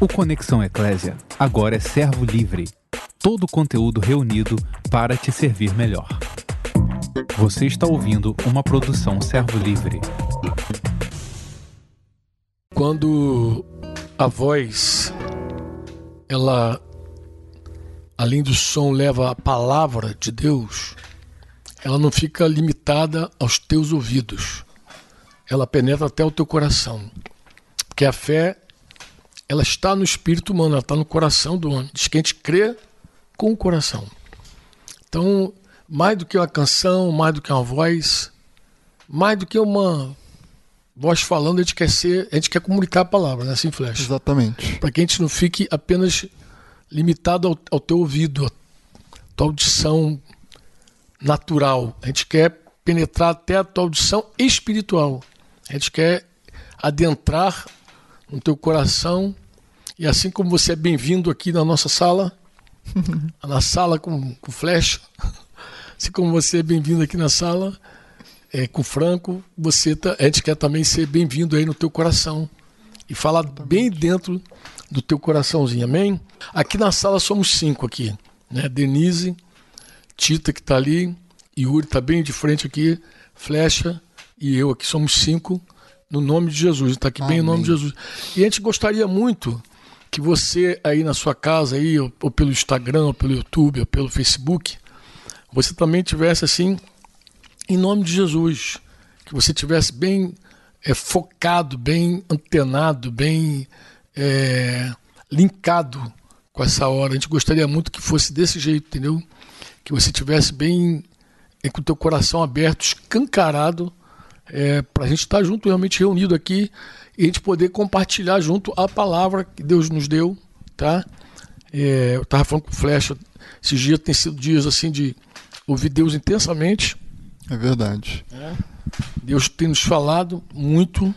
O Conexão Eclésia agora é servo livre. Todo o conteúdo reunido para te servir melhor. Você está ouvindo uma produção servo livre. Quando a voz, ela, além do som, leva a palavra de Deus, ela não fica limitada aos teus ouvidos. Ela penetra até o teu coração. Porque a fé ela está no espírito humano, ela está no coração do homem. Diz que a gente crê com o coração. Então, mais do que uma canção, mais do que uma voz, mais do que uma voz falando, a gente quer ser, a gente quer comunicar a palavra, né? Assim, Flash. Exatamente. Para que a gente não fique apenas limitado ao, ao teu ouvido, à tua audição natural. A gente quer penetrar até a tua audição espiritual. A gente quer adentrar no teu coração. E assim como você é bem-vindo aqui na nossa sala, na sala com, com flecha, assim como você é bem-vindo aqui na sala é, com Franco, você tá, a gente quer também ser bem-vindo aí no teu coração e falar bem dentro do teu coraçãozinho, amém? Aqui na sala somos cinco aqui, né? Denise, Tita que está ali, Yuri está bem de frente aqui, Flecha e eu aqui somos cinco no nome de Jesus. Está aqui Amém. bem em nome de Jesus. E a gente gostaria muito que você aí na sua casa aí ou, ou pelo Instagram, ou pelo YouTube, ou pelo Facebook, você também tivesse assim em nome de Jesus, que você tivesse bem é, focado, bem antenado, bem é, linkado com essa hora. A gente gostaria muito que fosse desse jeito, entendeu? Que você tivesse bem é, com o teu coração aberto, escancarado é, para a gente estar tá junto, realmente reunido aqui e a gente poder compartilhar junto a palavra que Deus nos deu, tá? É, eu estava falando com o Flecha, esses dias tem sido dias assim de ouvir Deus intensamente. É verdade. É. Deus tem nos falado muito.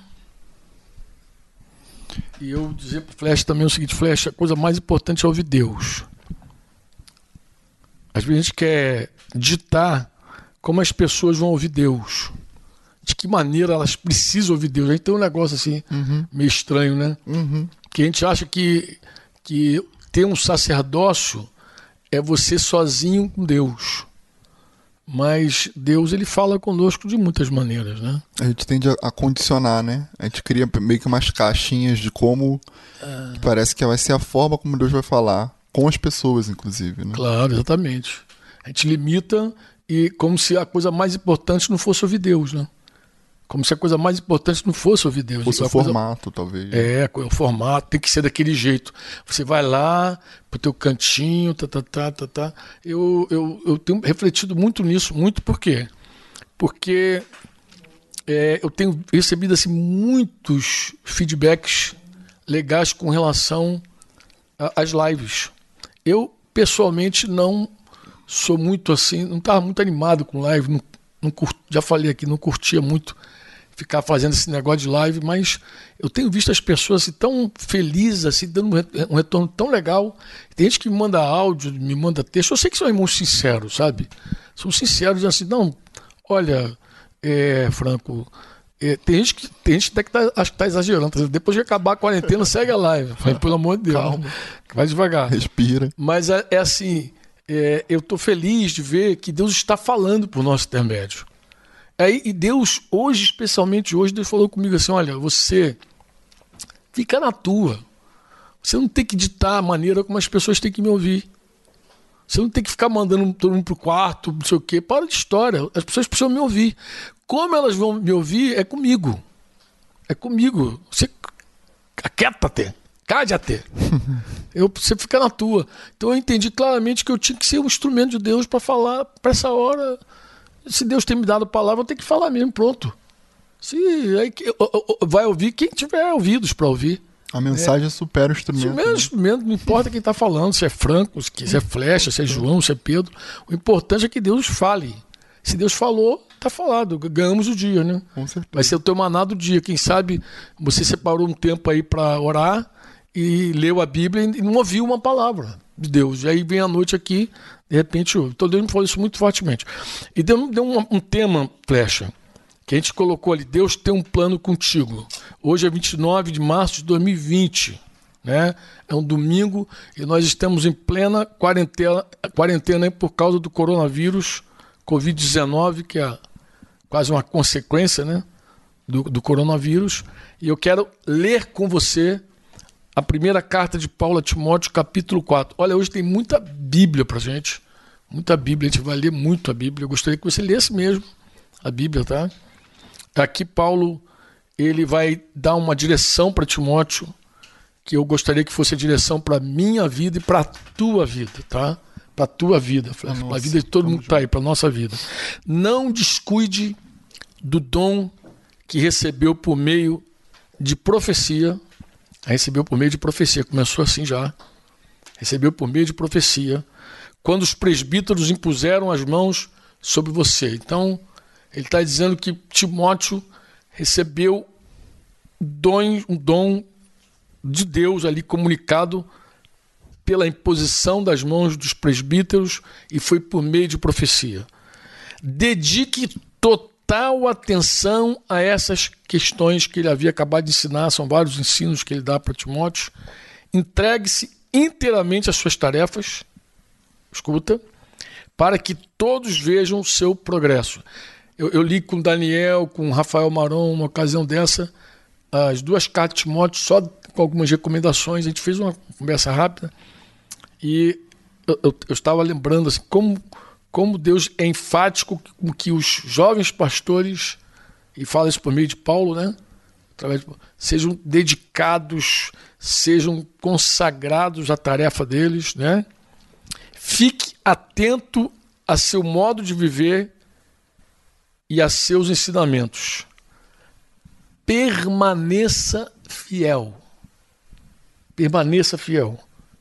E eu dizer para o Flecha também o seguinte, Flecha, a coisa mais importante é ouvir Deus. Às vezes a gente quer ditar como as pessoas vão ouvir Deus de que maneira elas precisam ouvir Deus. Aí tem um negócio assim, uhum. meio estranho, né? Uhum. Que a gente acha que, que ter um sacerdócio é você sozinho com Deus. Mas Deus ele fala conosco de muitas maneiras, né? A gente tende a condicionar, né? A gente cria meio que umas caixinhas de como que parece que vai ser a forma como Deus vai falar com as pessoas, inclusive. Né? Claro, exatamente. A gente limita e como se a coisa mais importante não fosse ouvir Deus, né? Como se a coisa mais importante não fosse ouvir Deus. Fosse o formato, talvez. É, o formato tem que ser daquele jeito. Você vai lá pro teu cantinho, tá, tá, tá, tá, tá. Eu, eu, eu tenho refletido muito nisso, muito por quê? Porque é, eu tenho recebido assim, muitos feedbacks legais com relação às lives. Eu, pessoalmente, não sou muito assim, não estava muito animado com live, não, não já falei aqui, não curtia muito ficar fazendo esse negócio de live, mas eu tenho visto as pessoas assim, tão felizes, assim, dando um retorno tão legal. Tem gente que me manda áudio, me manda texto. Eu sei que são irmãos sinceros, sabe? São sinceros, assim, não, olha, é, Franco, é, tem gente que tem gente até que tá, acho que tá exagerando. Depois de acabar a quarentena, segue a live. pelo amor de Deus. Calma. Vai devagar. Respira. Mas é, é assim, é, eu estou feliz de ver que Deus está falando por nosso intermédio. Aí, e Deus, hoje, especialmente hoje, Deus falou comigo assim: olha, você fica na tua. Você não tem que ditar a maneira como as pessoas têm que me ouvir. Você não tem que ficar mandando todo mundo pro quarto, não sei o quê. Para de história. As pessoas precisam me ouvir. Como elas vão me ouvir é comigo. É comigo. Você aquieta-te. Cáde-te. eu, você fica na tua. Então eu entendi claramente que eu tinha que ser um instrumento de Deus para falar para essa hora se Deus tem me dado a palavra, eu tenho que falar mesmo, pronto. Se aí, vai ouvir quem tiver ouvidos para ouvir. A mensagem é. supera o instrumento. Supera o né? instrumento, não importa quem está falando, se é Franco, se é Flecha, se é João, se é Pedro. O importante é que Deus fale. Se Deus falou, está falado. Ganhamos o dia, né? Com certeza. Vai ser o teu maná do dia. Quem sabe você separou um tempo aí para orar e leu a Bíblia e não ouviu uma palavra de Deus. E aí vem a noite aqui, de repente. Então Deus me falou isso muito fortemente. E Deus me deu um, um tema, flecha, que a gente colocou ali, Deus tem um plano contigo. Hoje é 29 de março de 2020. né? É um domingo e nós estamos em plena quarentena, quarentena por causa do coronavírus, Covid-19, que é quase uma consequência, né? Do, do coronavírus. E eu quero ler com você a primeira carta de Paulo a Timóteo, capítulo 4. Olha, hoje tem muita Bíblia pra gente. Muita Bíblia, a gente vai ler muito a Bíblia. Eu gostaria que você lesse mesmo a Bíblia, tá? Aqui Paulo ele vai dar uma direção para Timóteo que eu gostaria que fosse a direção para minha vida e para a tua vida, tá? Para a tua vida, para a vida de todo mundo que está aí, para a nossa vida. Não descuide do dom que recebeu por meio de profecia. Recebeu por meio de profecia, começou assim já. Recebeu por meio de profecia, quando os presbíteros impuseram as mãos sobre você. Então, ele está dizendo que Timóteo recebeu dom, um dom de Deus ali comunicado pela imposição das mãos dos presbíteros e foi por meio de profecia. Dedique total atenção a essas questões que ele havia acabado de ensinar, são vários ensinos que ele dá para Timóteo. Entregue-se inteiramente às suas tarefas, escuta, para que todos vejam o seu progresso. Eu, eu li com Daniel, com Rafael Maron, uma ocasião dessa, as duas cartas de Timóteo, só com algumas recomendações. A gente fez uma conversa rápida e eu, eu, eu estava lembrando assim, como, como Deus é enfático com que os jovens pastores, e fala isso por meio de Paulo, né? Através de, sejam dedicados, sejam consagrados à tarefa deles, né? Fique atento a seu modo de viver e a seus ensinamentos. Permaneça fiel. Permaneça fiel.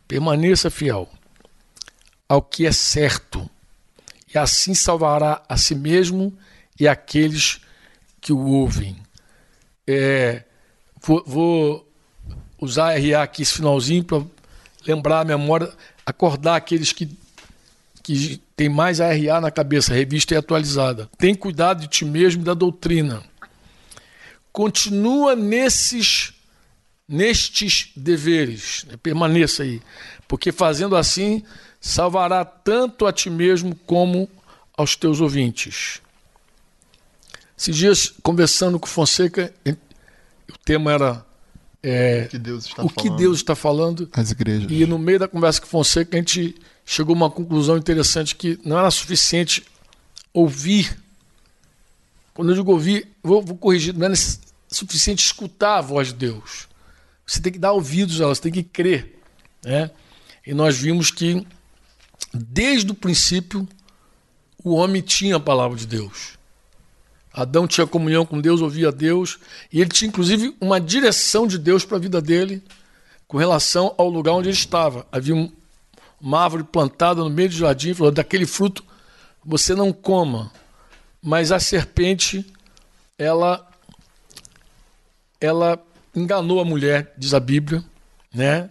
Permaneça fiel ao que é certo, e assim salvará a si mesmo e aqueles que o ouvem. É, vou, vou, usar RA aqui esse finalzinho para lembrar a memória, acordar aqueles que, que têm mais a RA na cabeça, revista e atualizada. Tem cuidado de ti mesmo e da doutrina. Continua nesses nestes deveres. Né? Permaneça aí, porque fazendo assim salvará tanto a ti mesmo como aos teus ouvintes. Esses dias, conversando com Fonseca, o tema era é, que Deus está o falando. que Deus está falando. As igrejas. E no meio da conversa com Fonseca, a gente chegou a uma conclusão interessante que não era suficiente ouvir. Quando eu digo ouvir, vou, vou corrigir, não é suficiente escutar a voz de Deus. Você tem que dar ouvidos a elas, tem que crer. Né? E nós vimos que, desde o princípio, o homem tinha a palavra de Deus. Adão tinha comunhão com Deus, ouvia Deus, e ele tinha inclusive uma direção de Deus para a vida dele com relação ao lugar onde ele estava. Havia um, uma árvore plantada no meio do jardim, falou: daquele fruto você não coma. Mas a serpente, ela, ela enganou a mulher, diz a Bíblia, né?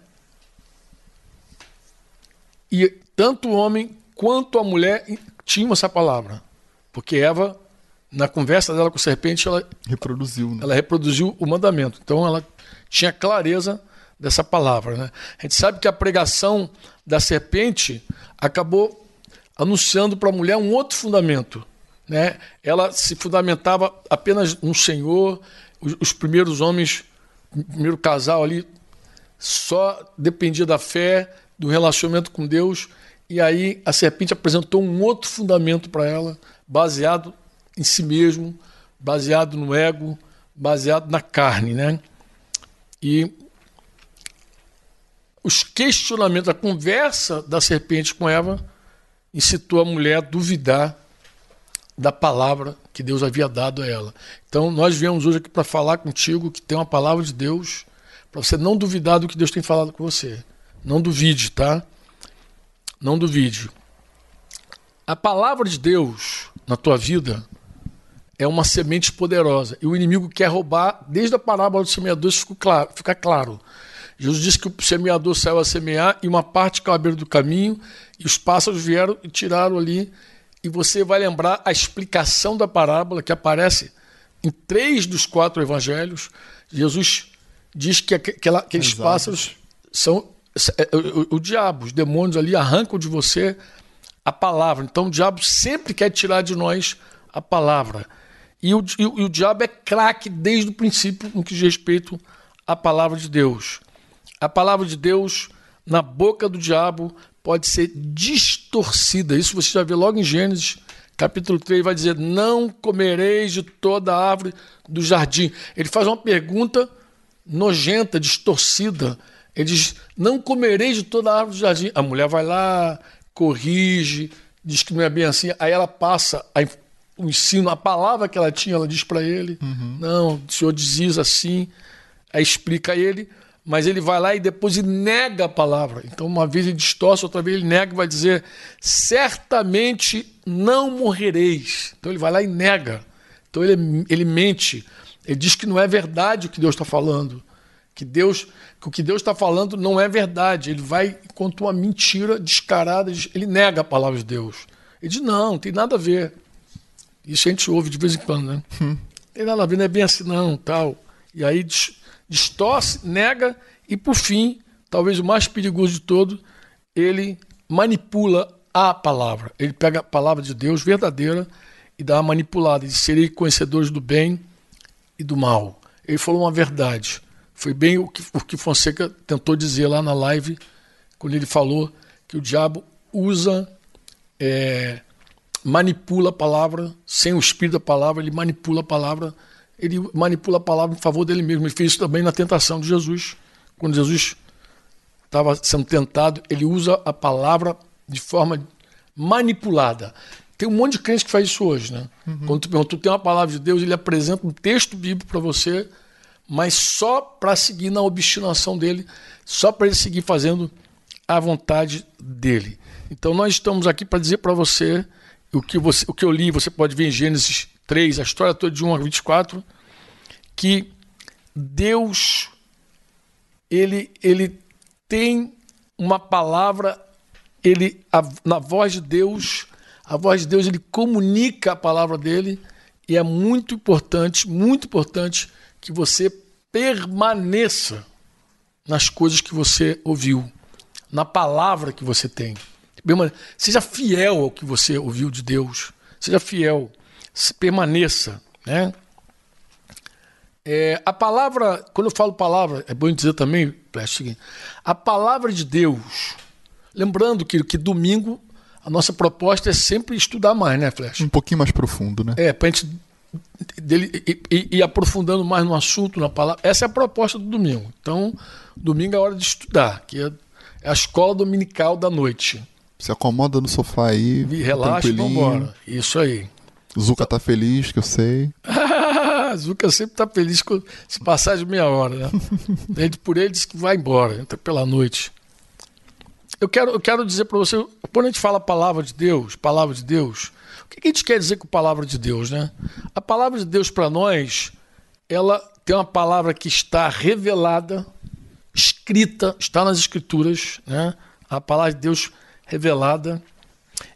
E tanto o homem quanto a mulher tinham essa palavra. Porque Eva, na conversa dela com a serpente, ela reproduziu, né? ela reproduziu o mandamento. Então ela tinha clareza dessa palavra. Né? A gente sabe que a pregação da serpente acabou anunciando para a mulher um outro fundamento. Né? Ela se fundamentava apenas no Senhor, os, os primeiros homens o primeiro casal ali só dependia da fé, do relacionamento com Deus, e aí a serpente apresentou um outro fundamento para ela, baseado em si mesmo, baseado no ego, baseado na carne, né? E os questionamentos, a conversa da serpente com Eva incitou a mulher a duvidar da palavra que Deus havia dado a ela. Então, nós viemos hoje aqui para falar contigo que tem uma palavra de Deus, para você não duvidar do que Deus tem falado com você. Não duvide, tá? Não duvide. A palavra de Deus na tua vida é uma semente poderosa. E o inimigo quer roubar, desde a parábola do semeador, isso fica claro. Jesus disse que o semeador saiu a semear e uma parte caiu à beira do caminho, e os pássaros vieram e tiraram ali e você vai lembrar a explicação da parábola que aparece em três dos quatro evangelhos. Jesus diz que aquela, aqueles Exato. pássaros são o, o, o diabo, os demônios ali arrancam de você a palavra. Então o diabo sempre quer tirar de nós a palavra. E o, e o, e o diabo é craque desde o princípio no que diz respeito à palavra de Deus. A palavra de Deus, na boca do diabo, pode ser distorcida. Isso você já vê logo em Gênesis, capítulo 3, vai dizer: Não comereis de toda a árvore do jardim. Ele faz uma pergunta nojenta, distorcida. Ele diz: Não comereis de toda a árvore do jardim. A mulher vai lá, corrige, diz que não é bem assim. Aí ela passa a, o ensino, a palavra que ela tinha, ela diz para ele: uhum. Não, o senhor diz assim. Aí explica a ele mas ele vai lá e depois nega a palavra. Então, uma vez ele distorce, outra vez ele nega e vai dizer: certamente não morrereis. Então, ele vai lá e nega. Então, ele, ele mente. Ele diz que não é verdade o que Deus está falando. Que Deus, que o que Deus está falando não é verdade. Ele vai conta uma mentira descarada. Ele nega a palavra de Deus. Ele diz: não, não tem nada a ver. Isso a gente ouve de vez em quando, né? Hum. Tem nada a ver, não é bem assim, não, tal. E aí distorce, nega e, por fim, talvez o mais perigoso de todo, ele manipula a palavra. Ele pega a palavra de Deus verdadeira e dá uma manipulada. Ele serei conhecedores do bem e do mal. Ele falou uma verdade. Foi bem o que, o que Fonseca tentou dizer lá na live, quando ele falou que o diabo usa, é, manipula a palavra, sem o espírito da palavra, ele manipula a palavra ele manipula a palavra em favor dele mesmo. Ele fez isso também na tentação de Jesus. Quando Jesus estava sendo tentado, ele usa a palavra de forma manipulada. Tem um monte de crente que faz isso hoje, né? Uhum. Quando tu, tu tem uma palavra de Deus, ele apresenta um texto bíblico para você, mas só para seguir na obstinação dele, só para ele seguir fazendo a vontade dele. Então nós estamos aqui para dizer para você o que, você o que eu li, você pode ver em Gênesis 3, a história toda de 1 a 24, que Deus ele, ele tem uma palavra, ele a, na voz de Deus, a voz de Deus ele comunica a palavra dele e é muito importante, muito importante que você permaneça nas coisas que você ouviu, na palavra que você tem. Seja fiel ao que você ouviu de Deus. Seja fiel permaneça. Né? É, a palavra, quando eu falo palavra, é bom dizer também, a palavra de Deus, lembrando que, que domingo a nossa proposta é sempre estudar mais, né, Flash? Um pouquinho mais profundo, né? É, para a gente dele, ir, ir aprofundando mais no assunto, na palavra. Essa é a proposta do domingo. Então, domingo é hora de estudar, que é, é a escola dominical da noite. Se acomoda no sofá aí. E relaxa e vambora. Isso aí. Zuca tá feliz, que eu sei. Zuca sempre tá feliz com, se passar de meia hora, né? ele por ele diz que vai embora, entra pela noite. Eu quero, eu quero dizer para você, quando a gente fala palavra de Deus, palavra de Deus, o que a gente quer dizer com palavra de Deus, né? A palavra de Deus para nós, ela tem uma palavra que está revelada, escrita, está nas escrituras, né? A palavra de Deus revelada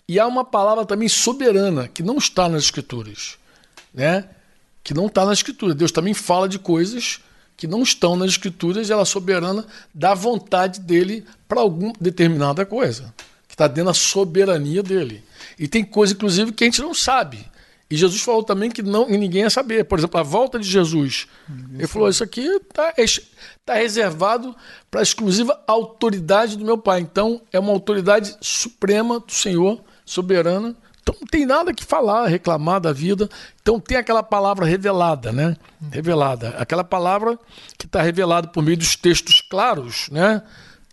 e há uma palavra também soberana, que não está nas Escrituras. Né? Que não está nas Escrituras. Deus também fala de coisas que não estão nas Escrituras e ela é soberana dá vontade dele para alguma determinada coisa. Que está dentro da soberania dele. E tem coisa, inclusive, que a gente não sabe. E Jesus falou também que não, ninguém ia saber. Por exemplo, a volta de Jesus. ele falou: Isso aqui está tá reservado para a exclusiva autoridade do meu Pai. Então, é uma autoridade suprema do Senhor soberana. Então não tem nada que falar, reclamar da vida. Então tem aquela palavra revelada, né? Revelada. Aquela palavra que está revelada por meio dos textos claros, né?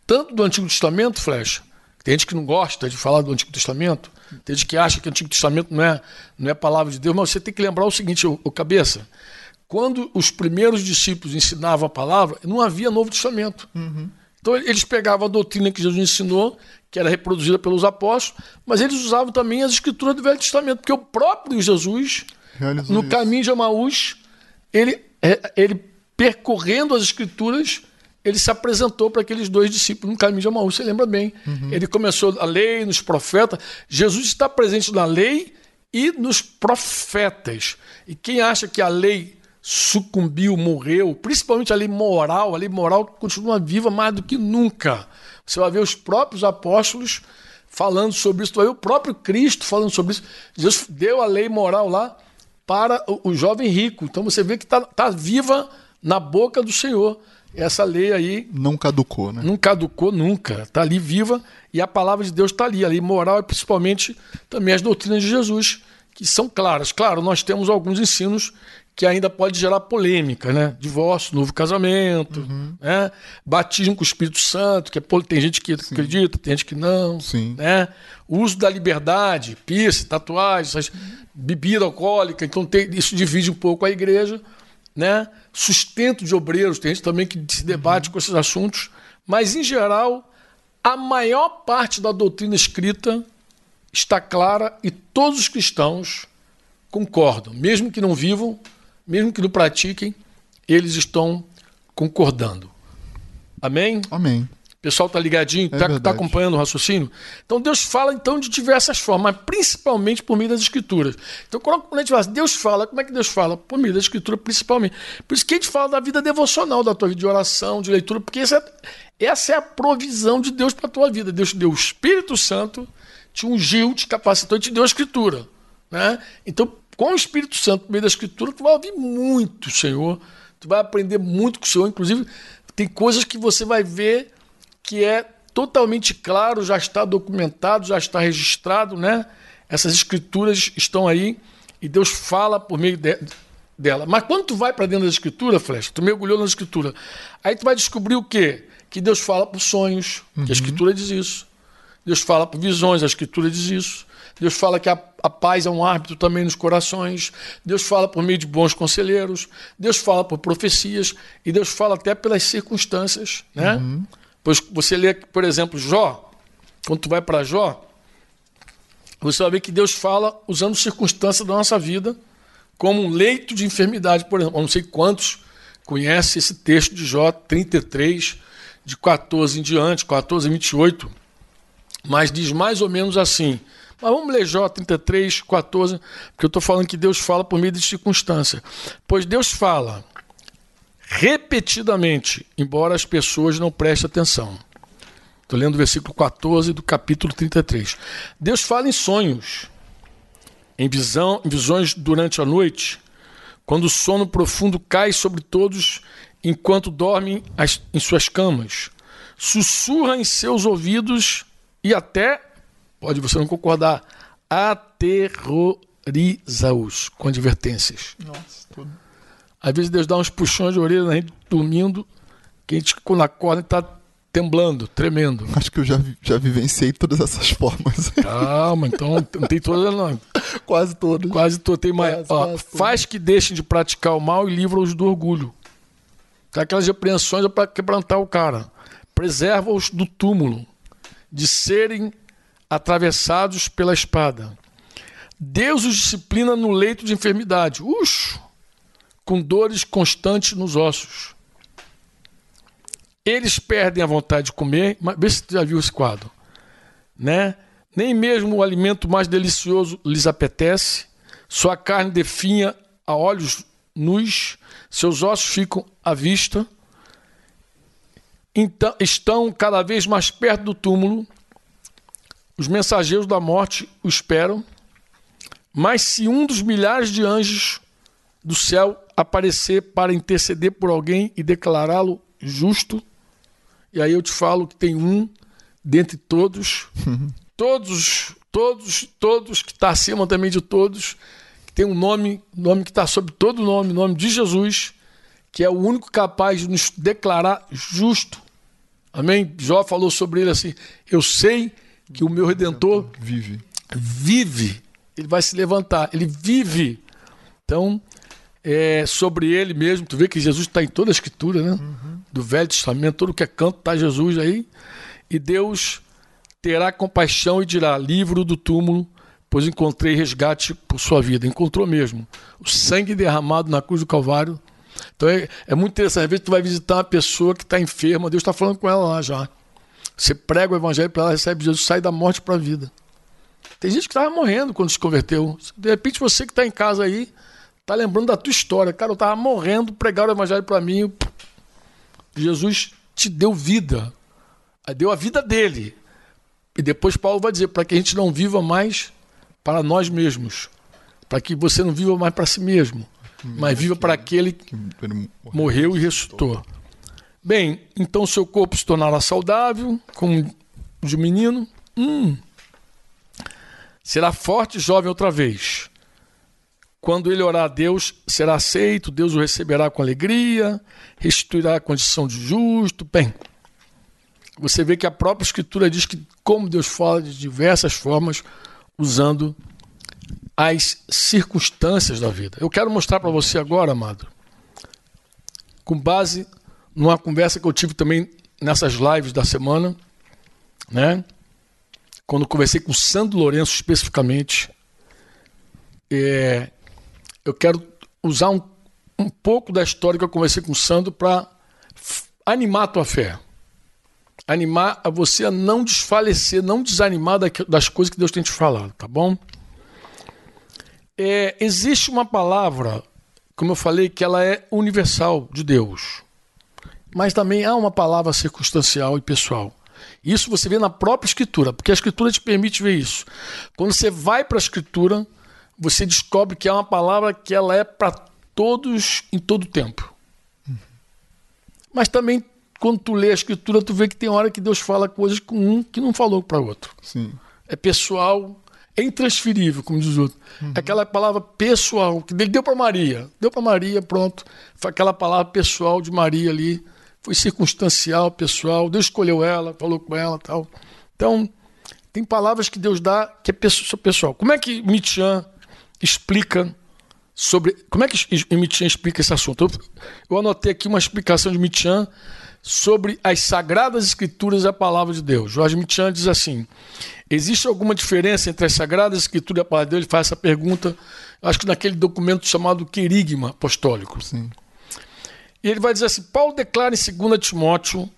Tanto do Antigo Testamento, Flecha. Tem gente que não gosta de falar do Antigo Testamento. Tem gente que acha que o Antigo Testamento não é, não é palavra de Deus. Mas você tem que lembrar o seguinte, o, o cabeça. Quando os primeiros discípulos ensinavam a palavra, não havia Novo Testamento. Uhum. Então eles pegavam a doutrina que Jesus ensinou que era reproduzida pelos apóstolos, mas eles usavam também as escrituras do Velho Testamento, porque o próprio Jesus, Realizou no isso. caminho de Amaús, ele, é, ele percorrendo as escrituras, ele se apresentou para aqueles dois discípulos no caminho de Amaús, você lembra bem. Uhum. Ele começou a lei, nos profetas. Jesus está presente na lei e nos profetas. E quem acha que a lei sucumbiu, morreu, principalmente a lei moral, a lei moral continua viva mais do que nunca. Você vai ver os próprios apóstolos falando sobre isso, vai ver o próprio Cristo falando sobre isso. Jesus deu a lei moral lá para o, o jovem rico. Então você vê que está tá viva na boca do Senhor. Essa lei aí. Não caducou, né? Não caducou nunca. Está ali viva e a palavra de Deus está ali. A lei moral é principalmente também as doutrinas de Jesus, que são claras. Claro, nós temos alguns ensinos que ainda pode gerar polêmica, né? Divórcio, novo casamento, uhum. né? Batismo com o Espírito Santo, que é, tem gente que Sim. acredita, tem gente que não, Sim. né? O uso da liberdade, piercing, tatuagem, bebida alcoólica, então tem, isso divide um pouco a igreja, né? Sustento de obreiros, tem gente também que se debate com esses assuntos, mas em geral, a maior parte da doutrina escrita está clara e todos os cristãos concordam, mesmo que não vivam mesmo que não pratiquem, eles estão concordando. Amém? Amém. O pessoal está ligadinho, está é tá acompanhando o raciocínio? Então Deus fala então de diversas formas, mas principalmente por meio das escrituras. Então quando a gente fala assim, Deus fala, como é que Deus fala? Por meio da escritura principalmente. Por isso que a gente fala da vida devocional, da tua vida de oração, de leitura, porque essa é, essa é a provisão de Deus para a tua vida. Deus te deu o Espírito Santo, te ungiu, te capacitou e te deu a escritura. Né? Então com o Espírito Santo, no meio da Escritura, tu vai ouvir muito, Senhor. Tu vai aprender muito com o Senhor. Inclusive, tem coisas que você vai ver que é totalmente claro, já está documentado, já está registrado, né? Essas escrituras estão aí e Deus fala por meio de, dela. Mas quando tu vai para dentro da escritura, Flecha, tu mergulhou na escritura, aí tu vai descobrir o quê? Que Deus fala por sonhos, uhum. que a uhum. escritura diz isso. Deus fala por visões, a escritura diz isso. Deus fala que a, a, paz é um árbitro também nos corações. Deus fala por meio de bons conselheiros. Deus fala por profecias. E Deus fala até pelas circunstâncias. Né? Uhum. Pois você lê, por exemplo, Jó. Quando tu vai para Jó, você vai ver que Deus fala usando circunstâncias da nossa vida, como um leito de enfermidade, por exemplo. Eu não sei quantos conhecem esse texto de Jó 33, de 14 em diante, 14 e 28. Mas diz mais ou menos assim: mas vamos ler Jó 33, 14, porque eu estou falando que Deus fala por meio de circunstância. Pois Deus fala repetidamente, embora as pessoas não prestem atenção. Estou lendo o versículo 14 do capítulo 33. Deus fala em sonhos, em, visão, em visões durante a noite, quando o sono profundo cai sobre todos enquanto dormem as, em suas camas. Sussurra em seus ouvidos e até pode você não concordar, aterroriza-os com advertências. Nossa, tudo. Às vezes Deus dá uns puxões de orelha na gente dormindo, que a gente quando acorda está temblando, tremendo. Acho que eu já, já vivenciei todas essas formas. Calma, então não tem todas não. Quase todas. Quase todas. Tem mais. Quase, ó, quase faz que deixem de praticar o mal e livra-os do orgulho. Aquelas repreensões é para quebrantar o cara. Preserva-os do túmulo, de serem atravessados pela espada. Deus os disciplina no leito de enfermidade, uxo, com dores constantes nos ossos. Eles perdem a vontade de comer, mas vê se você já viu esse quadro, né? Nem mesmo o alimento mais delicioso lhes apetece, sua carne definha a olhos nus, seus ossos ficam à vista, então estão cada vez mais perto do túmulo, os mensageiros da morte o esperam, mas se um dos milhares de anjos do céu aparecer para interceder por alguém e declará-lo justo, e aí eu te falo que tem um dentre todos, todos, todos, todos, que está acima também de todos, que tem um nome, nome que está sobre todo nome, nome de Jesus, que é o único capaz de nos declarar justo. Amém? Jó falou sobre ele assim: Eu sei que o meu redentor vive. Vive. Ele vai se levantar. Ele vive. Então, é sobre ele mesmo. Tu vê que Jesus está em toda a escritura, né? Uhum. Do Velho Testamento, todo que é canto está Jesus aí. E Deus terá compaixão e dirá: livro do túmulo, pois encontrei resgate por sua vida. Encontrou mesmo. O sangue derramado na cruz do Calvário. Então é, é muito interessante. Às vezes tu vai visitar uma pessoa que está enferma, Deus está falando com ela lá já. Você prega o evangelho para ela, recebe Jesus, sai da morte para a vida. Tem gente que estava morrendo quando se converteu. De repente você que está em casa aí, tá lembrando da tua história. Cara, eu tava morrendo, pregaram o evangelho para mim. Jesus te deu vida. Deu a vida dele. E depois Paulo vai dizer para que a gente não viva mais para nós mesmos, para que você não viva mais para si mesmo, mas viva para aquele que morreu e ressuscitou. Bem, então seu corpo se tornará saudável, como de menino. Hum. Será forte e jovem outra vez. Quando ele orar a Deus, será aceito, Deus o receberá com alegria, restituirá a condição de justo. Bem, você vê que a própria Escritura diz que, como Deus fala de diversas formas, usando as circunstâncias da vida. Eu quero mostrar para você agora, amado, com base numa conversa que eu tive também nessas lives da semana, né? Quando conversei com o Sandro Lourenço especificamente, é, eu quero usar um, um pouco da história que eu conversei com o Sandro para animar a tua fé animar a você a não desfalecer, não desanimar das coisas que Deus tem te falado, tá bom? É, existe uma palavra, como eu falei, que ela é universal de Deus, mas também há uma palavra circunstancial e pessoal. Isso você vê na própria Escritura, porque a Escritura te permite ver isso. Quando você vai para a Escritura, você descobre que é uma palavra que ela é para todos em todo tempo. Mas também quando tu lê a escritura, tu vê que tem hora que Deus fala coisas com um que não falou para outro. Sim. É pessoal, é intransferível, como diz o outro. Uhum. Aquela palavra pessoal, que ele deu para Maria. Deu para Maria, pronto. Foi aquela palavra pessoal de Maria ali. Foi circunstancial, pessoal. Deus escolheu ela, falou com ela tal. Então, tem palavras que Deus dá que é pessoal. Como é que Michan explica sobre. Como é que Michan explica esse assunto? Eu, eu anotei aqui uma explicação de Michan sobre as Sagradas Escrituras e a Palavra de Deus. Jorge Michan diz assim: existe alguma diferença entre as Sagradas Escrituras e a Palavra de Deus? Ele faz essa pergunta, acho que naquele documento chamado Querigma Apostólico. Sim. E ele vai dizer assim: Paulo declara em 2 Timóteo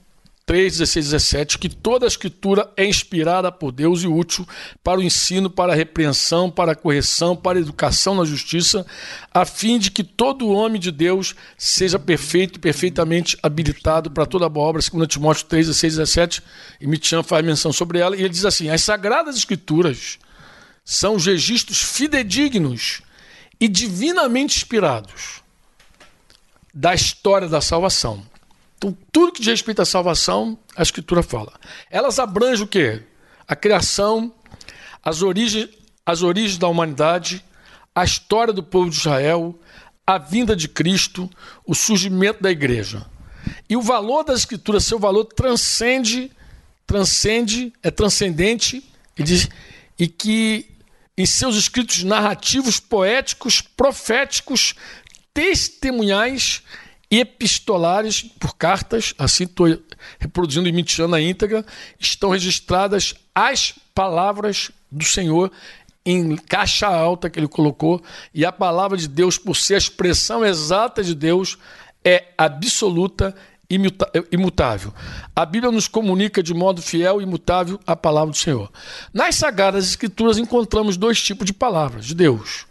3, 16, 17, que toda a escritura é inspirada por Deus e útil para o ensino, para a repreensão, para a correção, para a educação na justiça, a fim de que todo homem de Deus seja perfeito e perfeitamente habilitado para toda boa obra, 2 Timóteo 3, 16, 17, e Mitian faz menção sobre ela, e ele diz assim, as sagradas escrituras são os registros fidedignos e divinamente inspirados da história da salvação então, tudo que diz respeito à salvação, a Escritura fala. Elas abrangem o quê? A criação, as origens, as origens da humanidade, a história do povo de Israel, a vinda de Cristo, o surgimento da igreja. E o valor das Escrituras, seu valor transcende, transcende, é transcendente, e, diz, e que em seus escritos narrativos, poéticos, proféticos, testemunhais, epistolares por cartas, assim estou reproduzindo e mentindo na íntegra, estão registradas as palavras do Senhor em caixa alta que ele colocou, e a palavra de Deus, por ser a expressão exata de Deus, é absoluta e imutável. A Bíblia nos comunica de modo fiel e imutável a palavra do Senhor. Nas Sagradas Escrituras encontramos dois tipos de palavras de Deus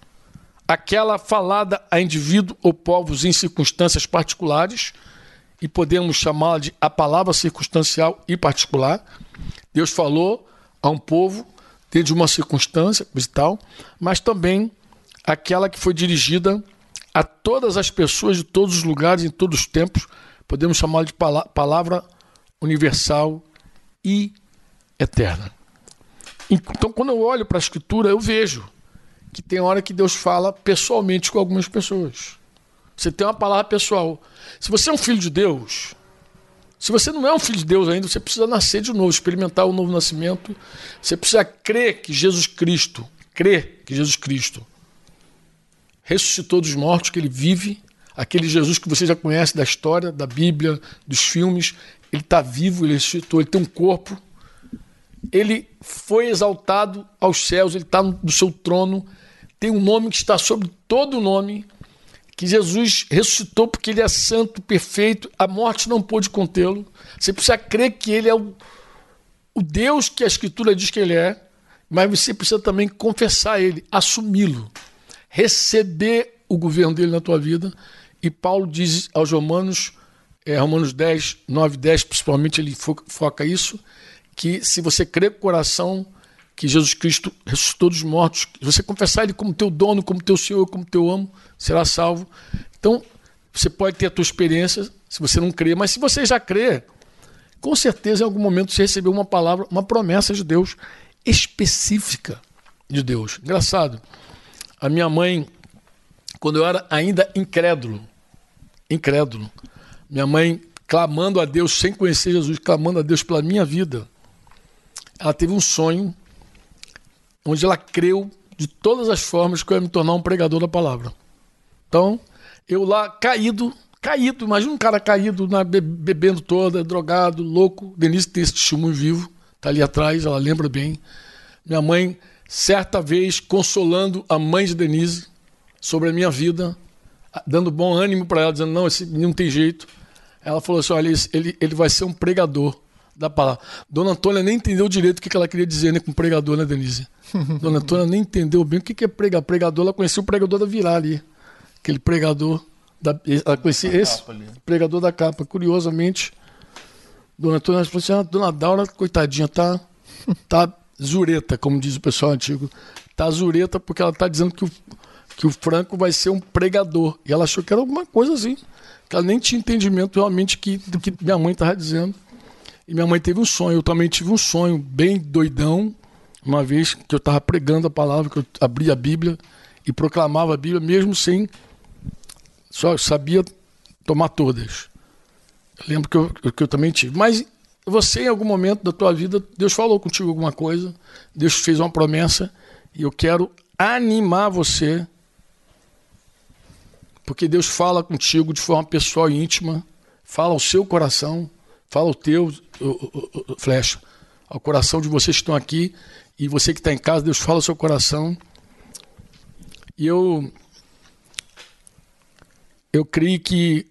aquela falada a indivíduo ou povos em circunstâncias particulares, e podemos chamá-la de a palavra circunstancial e particular. Deus falou a um povo dentro de uma circunstância e tal, mas também aquela que foi dirigida a todas as pessoas de todos os lugares, em todos os tempos, podemos chamá-la de palavra universal e eterna. Então, quando eu olho para a Escritura, eu vejo que tem hora que Deus fala pessoalmente com algumas pessoas. Você tem uma palavra pessoal. Se você é um filho de Deus, se você não é um filho de Deus ainda, você precisa nascer de novo, experimentar o novo nascimento. Você precisa crer que Jesus Cristo, crer que Jesus Cristo ressuscitou dos mortos, que ele vive, aquele Jesus que você já conhece da história, da Bíblia, dos filmes, ele está vivo, ele ressuscitou, ele tem um corpo, ele foi exaltado aos céus, ele está no seu trono, tem um nome que está sobre todo nome, que Jesus ressuscitou porque ele é santo, perfeito, a morte não pôde contê-lo. Você precisa crer que ele é o, o Deus que a Escritura diz que ele é, mas você precisa também confessar ele, assumi-lo, receber o governo dele na tua vida. E Paulo diz aos Romanos, é, Romanos 10, 9, 10, principalmente, ele foca isso, que se você crer com o coração que Jesus Cristo ressuscitou dos mortos, se você confessar Ele como teu dono, como teu Senhor, como teu amo, será salvo. Então, você pode ter a tua experiência, se você não crê, mas se você já crê, com certeza em algum momento você recebeu uma palavra, uma promessa de Deus específica de Deus. Engraçado. A minha mãe, quando eu era ainda incrédulo, incrédulo, minha mãe clamando a Deus sem conhecer Jesus, clamando a Deus pela minha vida, ela teve um sonho onde ela creu de todas as formas que eu ia me tornar um pregador da palavra. Então, eu lá caído, caído, imagina um cara caído, na, bebendo toda, drogado, louco. Denise tem esse testemunho vivo, tá ali atrás, ela lembra bem. Minha mãe, certa vez, consolando a mãe de Denise sobre a minha vida, dando bom ânimo para ela, dizendo: não, esse não tem jeito. Ela falou assim: olha, ele, ele vai ser um pregador da palavra. Dona Antônia nem entendeu direito o que ela queria dizer né, com pregador, né, Denise? Dona Antônia nem entendeu bem o que é pregar. Pregador, ela conhecia o pregador da Virar ali. Aquele pregador. Da, ela conhecia esse pregador da capa. Curiosamente, Dona Antônia falou assim: ah, Dona Daura, coitadinha, tá, tá zureta, como diz o pessoal antigo. Tá zureta porque ela tá dizendo que o, que o Franco vai ser um pregador. E ela achou que era alguma coisa assim. Que ela nem tinha entendimento realmente que, do que minha mãe estava dizendo. E minha mãe teve um sonho. Eu também tive um sonho bem doidão uma vez que eu estava pregando a palavra, que eu abria a Bíblia e proclamava a Bíblia, mesmo sem. Só sabia tomar todas. Eu lembro que eu, que eu também tive. Mas você, em algum momento da tua vida, Deus falou contigo alguma coisa, Deus fez uma promessa, e eu quero animar você, porque Deus fala contigo de forma pessoal e íntima, fala ao seu coração, fala ao teu, flecha, ao coração de vocês que estão aqui e você que está em casa, Deus fala ao seu coração. E eu eu creio que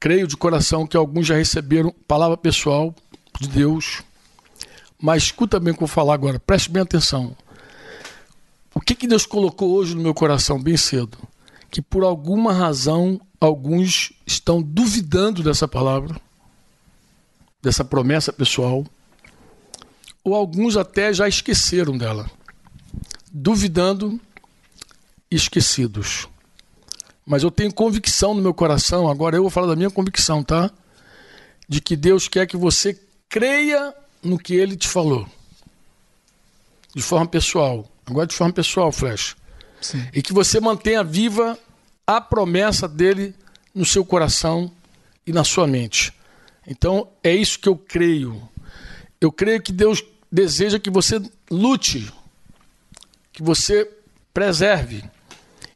creio de coração que alguns já receberam palavra pessoal de Deus. Mas escuta bem o que eu vou falar agora, preste bem atenção. O que, que Deus colocou hoje no meu coração bem cedo? Que por alguma razão alguns estão duvidando dessa palavra, dessa promessa pessoal ou alguns até já esqueceram dela, duvidando esquecidos. Mas eu tenho convicção no meu coração, agora eu vou falar da minha convicção, tá? De que Deus quer que você creia no que ele te falou. De forma pessoal. Agora de forma pessoal, Flash. Sim. E que você mantenha viva a promessa dele no seu coração e na sua mente. Então, é isso que eu creio. Eu creio que Deus deseja que você lute, que você preserve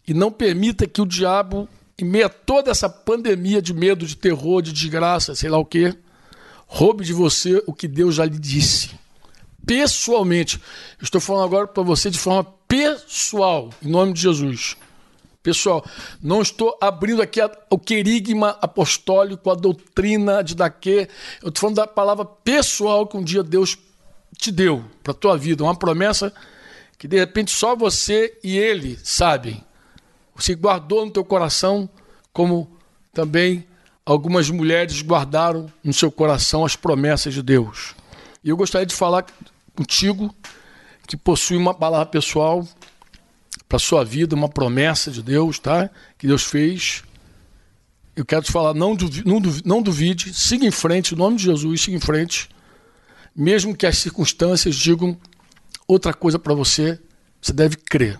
e não permita que o diabo, em meio a toda essa pandemia de medo, de terror, de desgraça, sei lá o quê, roube de você o que Deus já lhe disse. Pessoalmente. estou falando agora para você de forma pessoal, em nome de Jesus. Pessoal, não estou abrindo aqui o querigma apostólico, a doutrina de daquê. Eu estou falando da palavra pessoal que um dia Deus te deu para a tua vida, uma promessa que de repente só você e ele sabem. Você guardou no teu coração, como também algumas mulheres guardaram no seu coração as promessas de Deus. E eu gostaria de falar contigo que possui uma palavra pessoal para sua vida, uma promessa de Deus, tá? Que Deus fez. Eu quero te falar, não duvide, não duvide, siga em frente, em nome de Jesus, siga em frente mesmo que as circunstâncias digam outra coisa para você, você deve crer.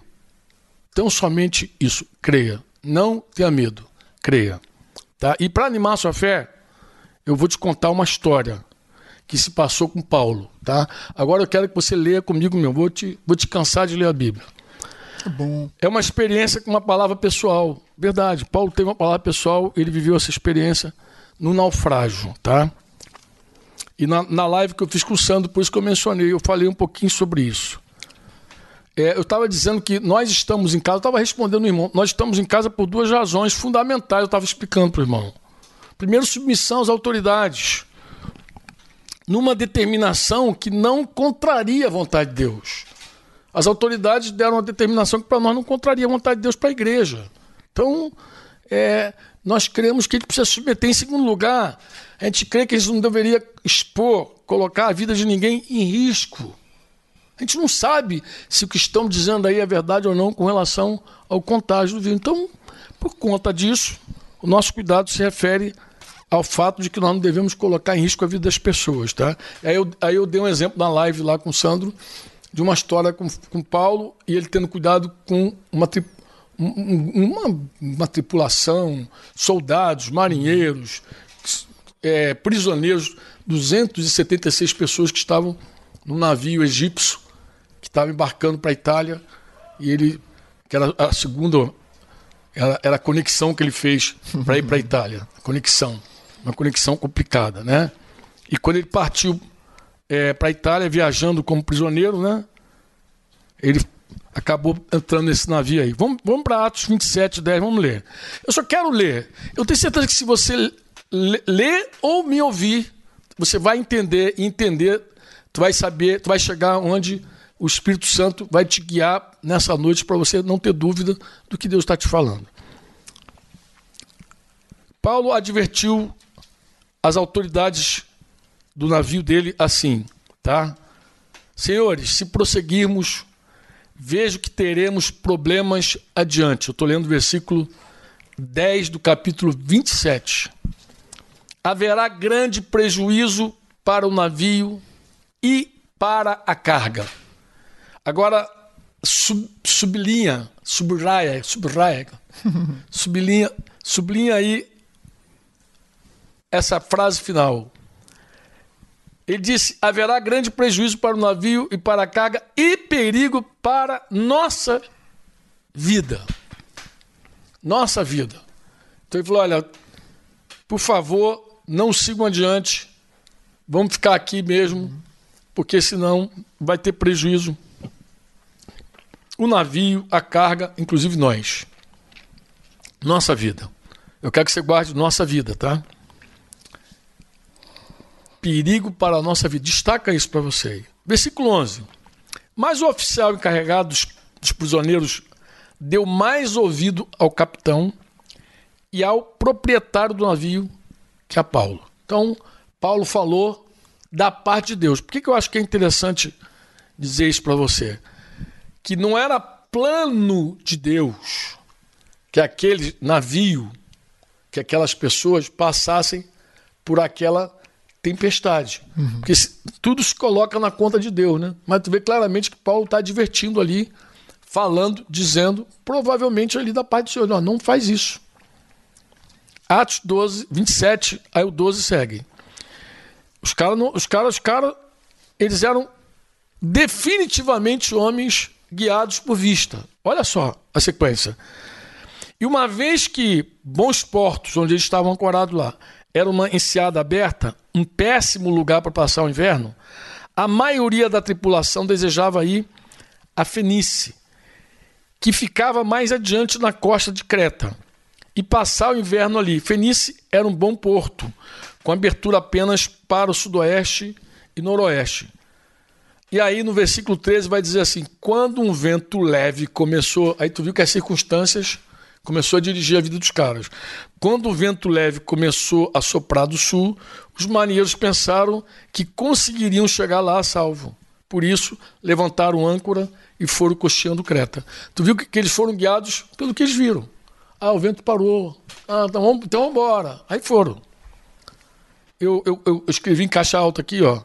Então, somente isso, creia. Não tenha medo, creia. Tá? E para animar a sua fé, eu vou te contar uma história que se passou com Paulo. Tá? Agora eu quero que você leia comigo, meu. Vou te, vou te cansar de ler a Bíblia. É bom. É uma experiência com uma palavra pessoal. Verdade. Paulo teve uma palavra pessoal, ele viveu essa experiência no naufrágio, tá? E na, na live que eu fiz com o Sandro, por isso que eu mencionei, eu falei um pouquinho sobre isso. É, eu estava dizendo que nós estamos em casa, eu estava respondendo o irmão, nós estamos em casa por duas razões fundamentais, eu estava explicando para o irmão. Primeiro, submissão às autoridades, numa determinação que não contraria a vontade de Deus. As autoridades deram uma determinação que para nós não contraria a vontade de Deus para a igreja. Então, é, nós cremos que ele precisa submeter. Em segundo lugar, a gente crê que ele não deveria expor, colocar a vida de ninguém em risco. A gente não sabe se o que estão dizendo aí é verdade ou não com relação ao contágio do vírus. Então, por conta disso, o nosso cuidado se refere ao fato de que nós não devemos colocar em risco a vida das pessoas. Tá? Aí, eu, aí eu dei um exemplo na live lá com o Sandro de uma história com, com Paulo e ele tendo cuidado com uma, uma, uma tripulação, soldados, marinheiros, é, prisioneiros, 276 pessoas que estavam no navio egípcio que estava embarcando para a Itália e ele, que era a segunda, era, era a conexão que ele fez para ir para a Itália, conexão, uma conexão complicada, né? E quando ele partiu é, para a Itália viajando como prisioneiro, né? Ele acabou entrando nesse navio aí. Vamos, vamos para Atos 27, 10, vamos ler. Eu só quero ler. Eu tenho certeza que se você ler ou me ouvir, você vai entender e entender, tu vai saber, tu vai chegar onde o Espírito Santo vai te guiar nessa noite para você não ter dúvida do que Deus está te falando. Paulo advertiu as autoridades do navio dele assim, tá? Senhores, se prosseguirmos, vejo que teremos problemas adiante. Eu estou lendo o versículo 10 do capítulo 27. Haverá grande prejuízo para o navio e para a carga. Agora, sub, sublinha, subraia, subraia, sublinha, sublinha aí essa frase final. Ele disse: haverá grande prejuízo para o navio e para a carga e perigo para nossa vida. Nossa vida. Então ele falou: olha, por favor, não sigam adiante, vamos ficar aqui mesmo, porque senão vai ter prejuízo. O navio, a carga, inclusive nós. Nossa vida. Eu quero que você guarde nossa vida, tá? Perigo para a nossa vida. Destaca isso para você. Versículo 11. Mas o oficial encarregado dos, dos prisioneiros deu mais ouvido ao capitão e ao proprietário do navio que a Paulo. Então, Paulo falou da parte de Deus. Por que, que eu acho que é interessante dizer isso para você? Que não era plano de Deus que aquele navio, que aquelas pessoas passassem por aquela tempestade. Uhum. Porque tudo se coloca na conta de Deus, né? Mas tu vê claramente que Paulo está divertindo ali, falando, dizendo, provavelmente ali da parte do Senhor, não, não faz isso. Atos 12, 27, aí o 12 segue. Os caras, os caras, os caras, eles eram definitivamente homens guiados por vista. Olha só a sequência. E uma vez que bons portos, onde eles estavam ancorados lá, era uma enseada aberta, um péssimo lugar para passar o inverno, a maioria da tripulação desejava ir a Fenice, que ficava mais adiante na costa de Creta, e passar o inverno ali. Fenice era um bom porto, com abertura apenas para o sudoeste e noroeste. E aí no versículo 13 vai dizer assim: quando um vento leve começou, aí tu viu que as circunstâncias começou a dirigir a vida dos caras. Quando o vento leve começou a soprar do sul, os marinheiros pensaram que conseguiriam chegar lá a salvo. Por isso, levantaram âncora e foram costeando Creta. Tu viu que, que eles foram guiados pelo que eles viram. Ah, o vento parou. Ah, então vamos, então vamos embora. Aí foram. Eu, eu, eu escrevi em caixa alta aqui, ó.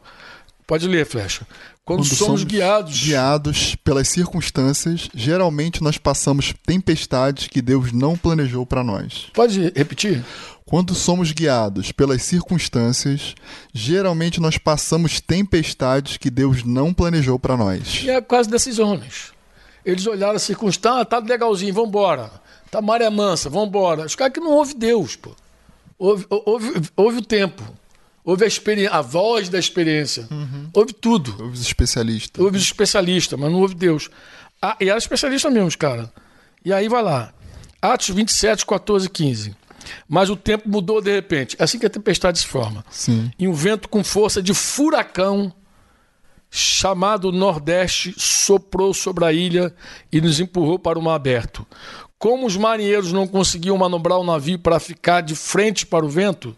Pode ler, Flecha. Quando, Quando somos, somos guiados. guiados pelas circunstâncias, geralmente nós passamos tempestades que Deus não planejou para nós. Pode repetir? Quando somos guiados pelas circunstâncias, geralmente nós passamos tempestades que Deus não planejou para nós. E é quase desses homens. Eles olharam a circunstância, ah, tá legalzinho, vamos embora. Tá maré mansa, vamos embora. Os caras que não ouvem Deus, pô. Ouve, ouve, ouve o tempo. Houve a, experiência, a voz da experiência. Uhum. Houve tudo. Houve os especialistas. Houve os especialistas, mas não houve Deus. Ah, e era especialista mesmo, cara. E aí vai lá. Atos 27, 14 15. Mas o tempo mudou de repente. É assim que a tempestade se forma. Sim. E um vento com força de furacão, chamado Nordeste, soprou sobre a ilha e nos empurrou para o mar aberto. Como os marinheiros não conseguiam manobrar o navio para ficar de frente para o vento,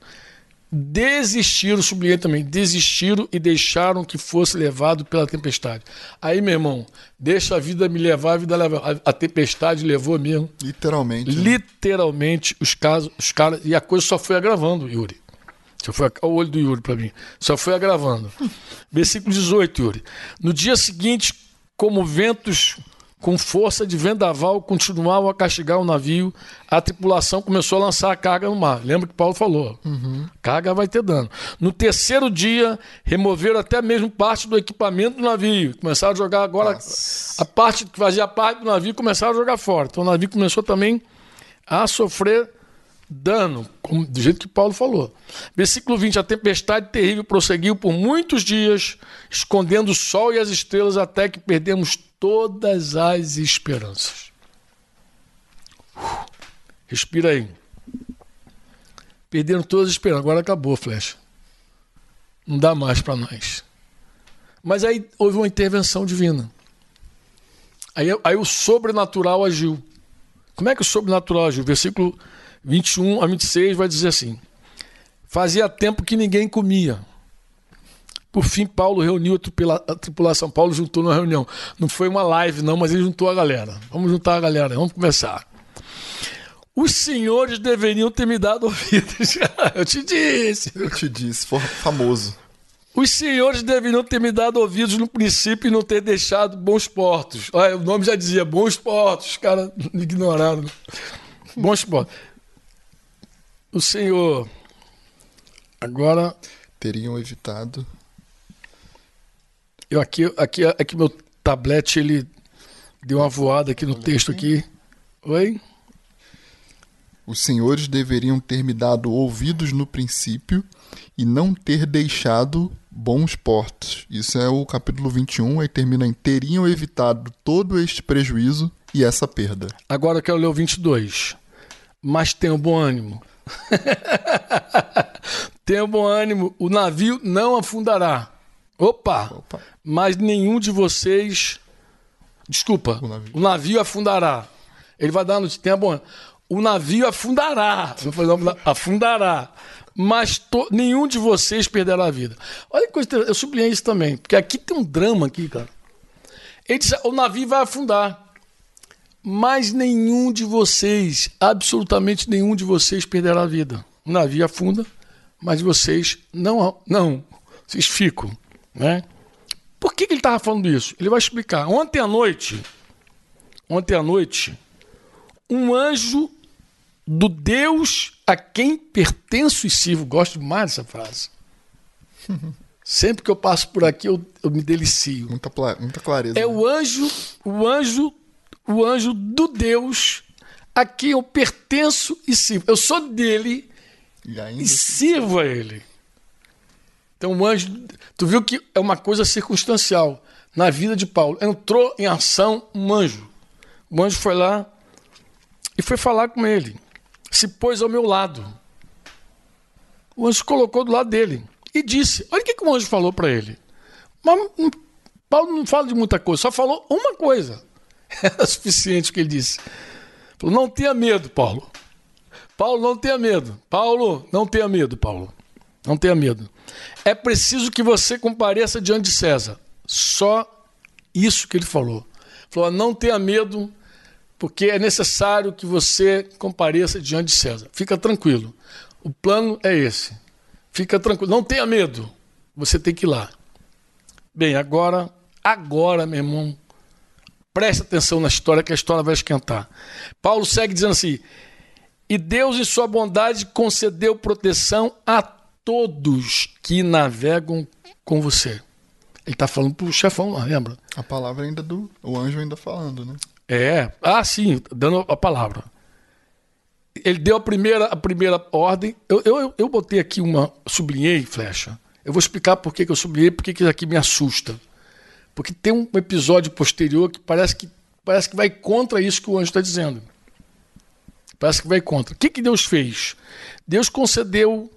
desistiram, sublinhei também, desistiram e deixaram que fosse levado pela tempestade. Aí, meu irmão, deixa a vida me levar, a vida leva. A, tempestade levou mesmo. Literalmente. Né? Literalmente, os casos, os caras. E a coisa só foi agravando, Yuri. Só foi o olho do Yuri para mim. Só foi agravando. Versículo 18, Yuri. No dia seguinte, como ventos com força de vendaval, continuavam a castigar o navio. A tripulação começou a lançar a carga no mar. Lembra que Paulo falou? Uhum. Carga vai ter dano. No terceiro dia, removeram até mesmo parte do equipamento do navio. Começaram a jogar agora. Nossa. A parte que fazia parte do navio começaram a jogar fora. Então o navio começou também a sofrer dano, como, do jeito que Paulo falou. Versículo 20: A tempestade terrível prosseguiu por muitos dias, escondendo o sol e as estrelas, até que perdemos todas as esperanças. respira aí. Perderam todas as esperanças. Agora acabou, flecha. Não dá mais para nós. Mas aí houve uma intervenção divina. Aí, aí o sobrenatural agiu. Como é que o sobrenatural agiu? Versículo 21 a 26 vai dizer assim: Fazia tempo que ninguém comia. Por fim, Paulo reuniu a tripulação. Paulo juntou na reunião. Não foi uma live, não, mas ele juntou a galera. Vamos juntar a galera, vamos começar. Os senhores deveriam ter me dado ouvidos. Eu te disse. Eu te disse, famoso. Os senhores deveriam ter me dado ouvidos no princípio e não ter deixado bons portos. Olha, o nome já dizia bons portos. Os caras ignoraram. Bons portos o senhor agora teriam evitado. Eu aqui, aqui, aqui meu tablet ele deu uma voada aqui no texto aqui. Oi. Os senhores deveriam ter me dado ouvidos no princípio e não ter deixado bons portos. Isso é o capítulo 21, aí termina em teriam evitado todo este prejuízo e essa perda. Agora eu quero ler o 22. Mas tenham bom ânimo Tenha bom ânimo, o navio não afundará. Opa! Opa. Mas nenhum de vocês. Desculpa, o navio, o navio afundará. Ele vai dar no ânimo. O navio afundará. Afundará. Mas to... nenhum de vocês perderá a vida. Olha que coisa Eu sublinhei isso também, porque aqui tem um drama aqui, cara. Ele o navio vai afundar mas nenhum de vocês, absolutamente nenhum de vocês perderá a vida. O navio afunda, mas vocês não, não, vocês ficam, né? Por que, que ele estava falando isso? Ele vai explicar. Ontem à noite, ontem à noite, um anjo do Deus a quem pertenço e sirvo. Gosto demais dessa frase. Sempre que eu passo por aqui, eu, eu me delicio. Muita, muita clareza. É né? o anjo, o anjo o anjo do Deus a quem eu pertenço e sirvo. Eu sou dele e, e sirvo a ele. Então o anjo, tu viu que é uma coisa circunstancial na vida de Paulo. Entrou em ação um anjo. O anjo foi lá e foi falar com ele. Se pôs ao meu lado. O anjo colocou do lado dele e disse: Olha o que, que o anjo falou para ele. Mas Paulo não fala de muita coisa, só falou uma coisa. Era suficiente o que ele disse. Falou, não tenha medo, Paulo. Paulo, não tenha medo. Paulo, não tenha medo, Paulo. Não tenha medo. É preciso que você compareça diante de César. Só isso que ele falou. Falou, não tenha medo, porque é necessário que você compareça diante de César. Fica tranquilo. O plano é esse. Fica tranquilo. Não tenha medo. Você tem que ir lá. Bem, agora, agora, meu irmão, Preste atenção na história, que a história vai esquentar. Paulo segue dizendo assim: E Deus, em sua bondade, concedeu proteção a todos que navegam com você. Ele está falando para o chefão lá, lembra? A palavra ainda do. O anjo ainda falando, né? É, ah, sim, dando a palavra. Ele deu a primeira, a primeira ordem. Eu, eu, eu botei aqui uma. Sublinhei, flecha. Eu vou explicar por que, que eu sublinhei, por que isso aqui me assusta. Porque tem um episódio posterior que parece que, parece que vai contra isso que o anjo está dizendo. Parece que vai contra. O que, que Deus fez? Deus concedeu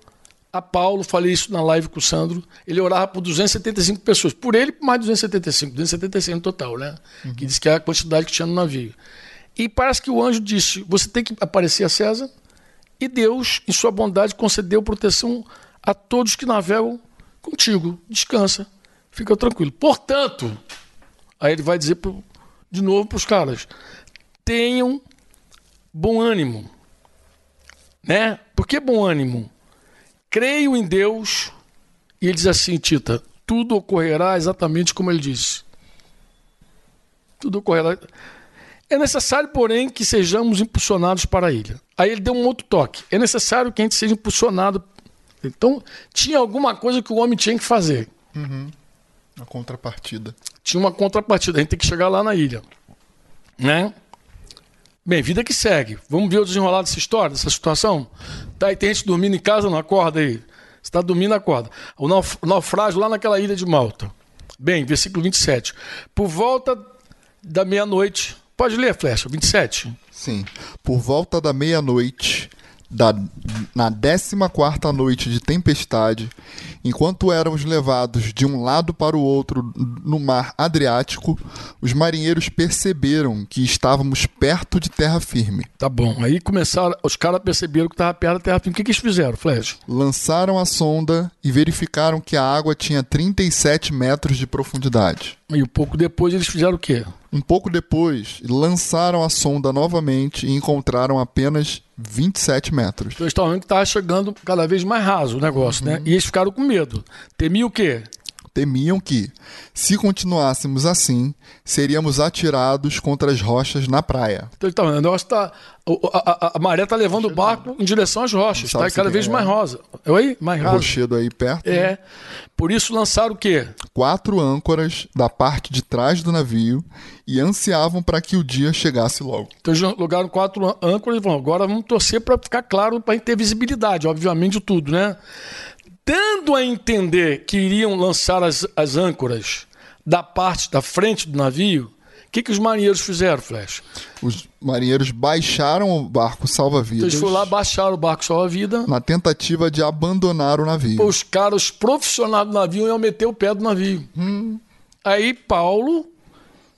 a Paulo, falei isso na live com o Sandro, ele orava por 275 pessoas. Por ele, mais 275, 275 no total, né? Uhum. Que diz que é a quantidade que tinha no navio. E parece que o anjo disse: Você tem que aparecer a César. E Deus, em sua bondade, concedeu proteção a todos que navegam contigo. Descansa, fica tranquilo. Portanto, aí ele vai dizer pro, de novo para os caras: tenham bom ânimo. Né? Por que bom ânimo? Creio em Deus. E ele diz assim, Tita: tudo ocorrerá exatamente como ele disse. Tudo ocorrerá. É necessário, porém, que sejamos impulsionados para a ilha. Aí ele deu um outro toque. É necessário que a gente seja impulsionado. Então, tinha alguma coisa que o homem tinha que fazer. Uhum. A contrapartida. Tinha uma contrapartida. A gente tem que chegar lá na ilha. Né? Bem, vida que segue. Vamos ver o desenrolar dessa história, dessa situação? Tá, e tem gente dormindo em casa, não acorda aí. Está dormindo, acorda. O naufrágio lá naquela ilha de Malta. Bem, versículo 27. Por volta da meia-noite. Pode ler, Flecha, 27. Sim. Por volta da meia-noite, da, na décima quarta noite de tempestade, enquanto éramos levados de um lado para o outro no mar Adriático, os marinheiros perceberam que estávamos perto de terra firme. Tá bom. Aí começaram, os caras perceberam que estava perto da terra firme. O que, que eles fizeram, Flash? Lançaram a sonda e verificaram que a água tinha 37 metros de profundidade. E um pouco depois eles fizeram o quê? Um pouco depois, lançaram a sonda novamente e encontraram apenas 27 metros. Então eles estavam vendo que estava chegando cada vez mais raso o negócio, né? uhum. né? E eles ficaram com medo. Temiam o quê? Temiam que, se continuássemos assim, seríamos atirados contra as rochas na praia. Então tá o negócio tá. A, a, a maré está levando o barco em direção às rochas, está cada vez é. mais rosa. Oi? Mais raso. Rochedo aí perto. É. Né? Por isso lançaram o quê? Quatro âncoras da parte de trás do navio e ansiavam para que o dia chegasse logo. Então eles jogaram quatro âncoras e vão, agora vamos torcer para ficar claro, para ter visibilidade, obviamente, tudo, né? Dando a entender que iriam lançar as, as âncoras da parte da frente do navio, o que, que os marinheiros fizeram, Flash? Os marinheiros baixaram o barco salva-vidas. Eles foram lá, baixaram o barco salva-vida. Na tentativa de abandonar o navio. Os caras, os profissionais do navio, iam meter o pé do navio. Hum. Aí Paulo,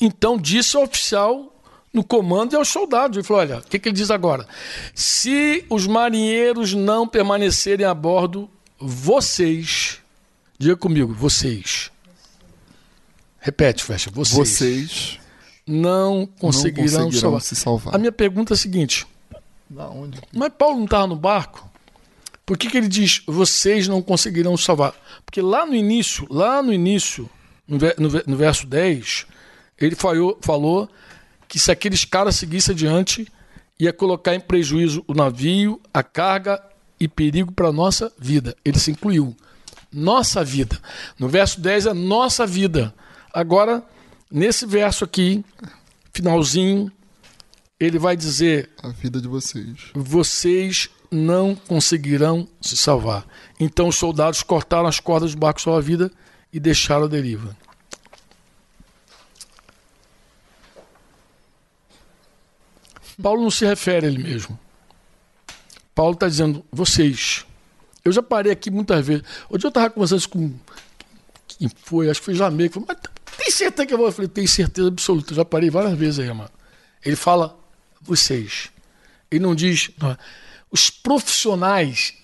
então, disse ao oficial no comando e aos soldados. Ele falou: olha, o que, que ele diz agora? Se os marinheiros não permanecerem a bordo, vocês. Diga comigo, vocês. Repete, fecha. Vocês. Vocês não conseguirão, não conseguirão salvar. se salvar. A minha pergunta é a seguinte: da onde? Mas Paulo não estava no barco? Por que, que ele diz vocês não conseguirão salvar? Porque lá no início, lá no início, no verso 10, ele falou, falou que se aqueles caras seguissem adiante, ia colocar em prejuízo o navio, a carga e perigo para a nossa vida. Ele se incluiu. Nossa vida. No verso 10 é nossa vida. Agora, Nesse verso aqui, finalzinho, ele vai dizer: A vida de vocês. Vocês não conseguirão se salvar. Então os soldados cortaram as cordas do barco salva-vida e deixaram a deriva. Paulo não se refere a ele mesmo. Paulo está dizendo, vocês. Eu já parei aqui muitas vezes. Hoje eu estava conversando com quem foi, acho que foi falou, mas tem certeza que eu vou? Eu falei, tenho certeza absoluta. Eu já parei várias vezes aí, mano. Ele fala, vocês. Ele não diz. Não. Os profissionais,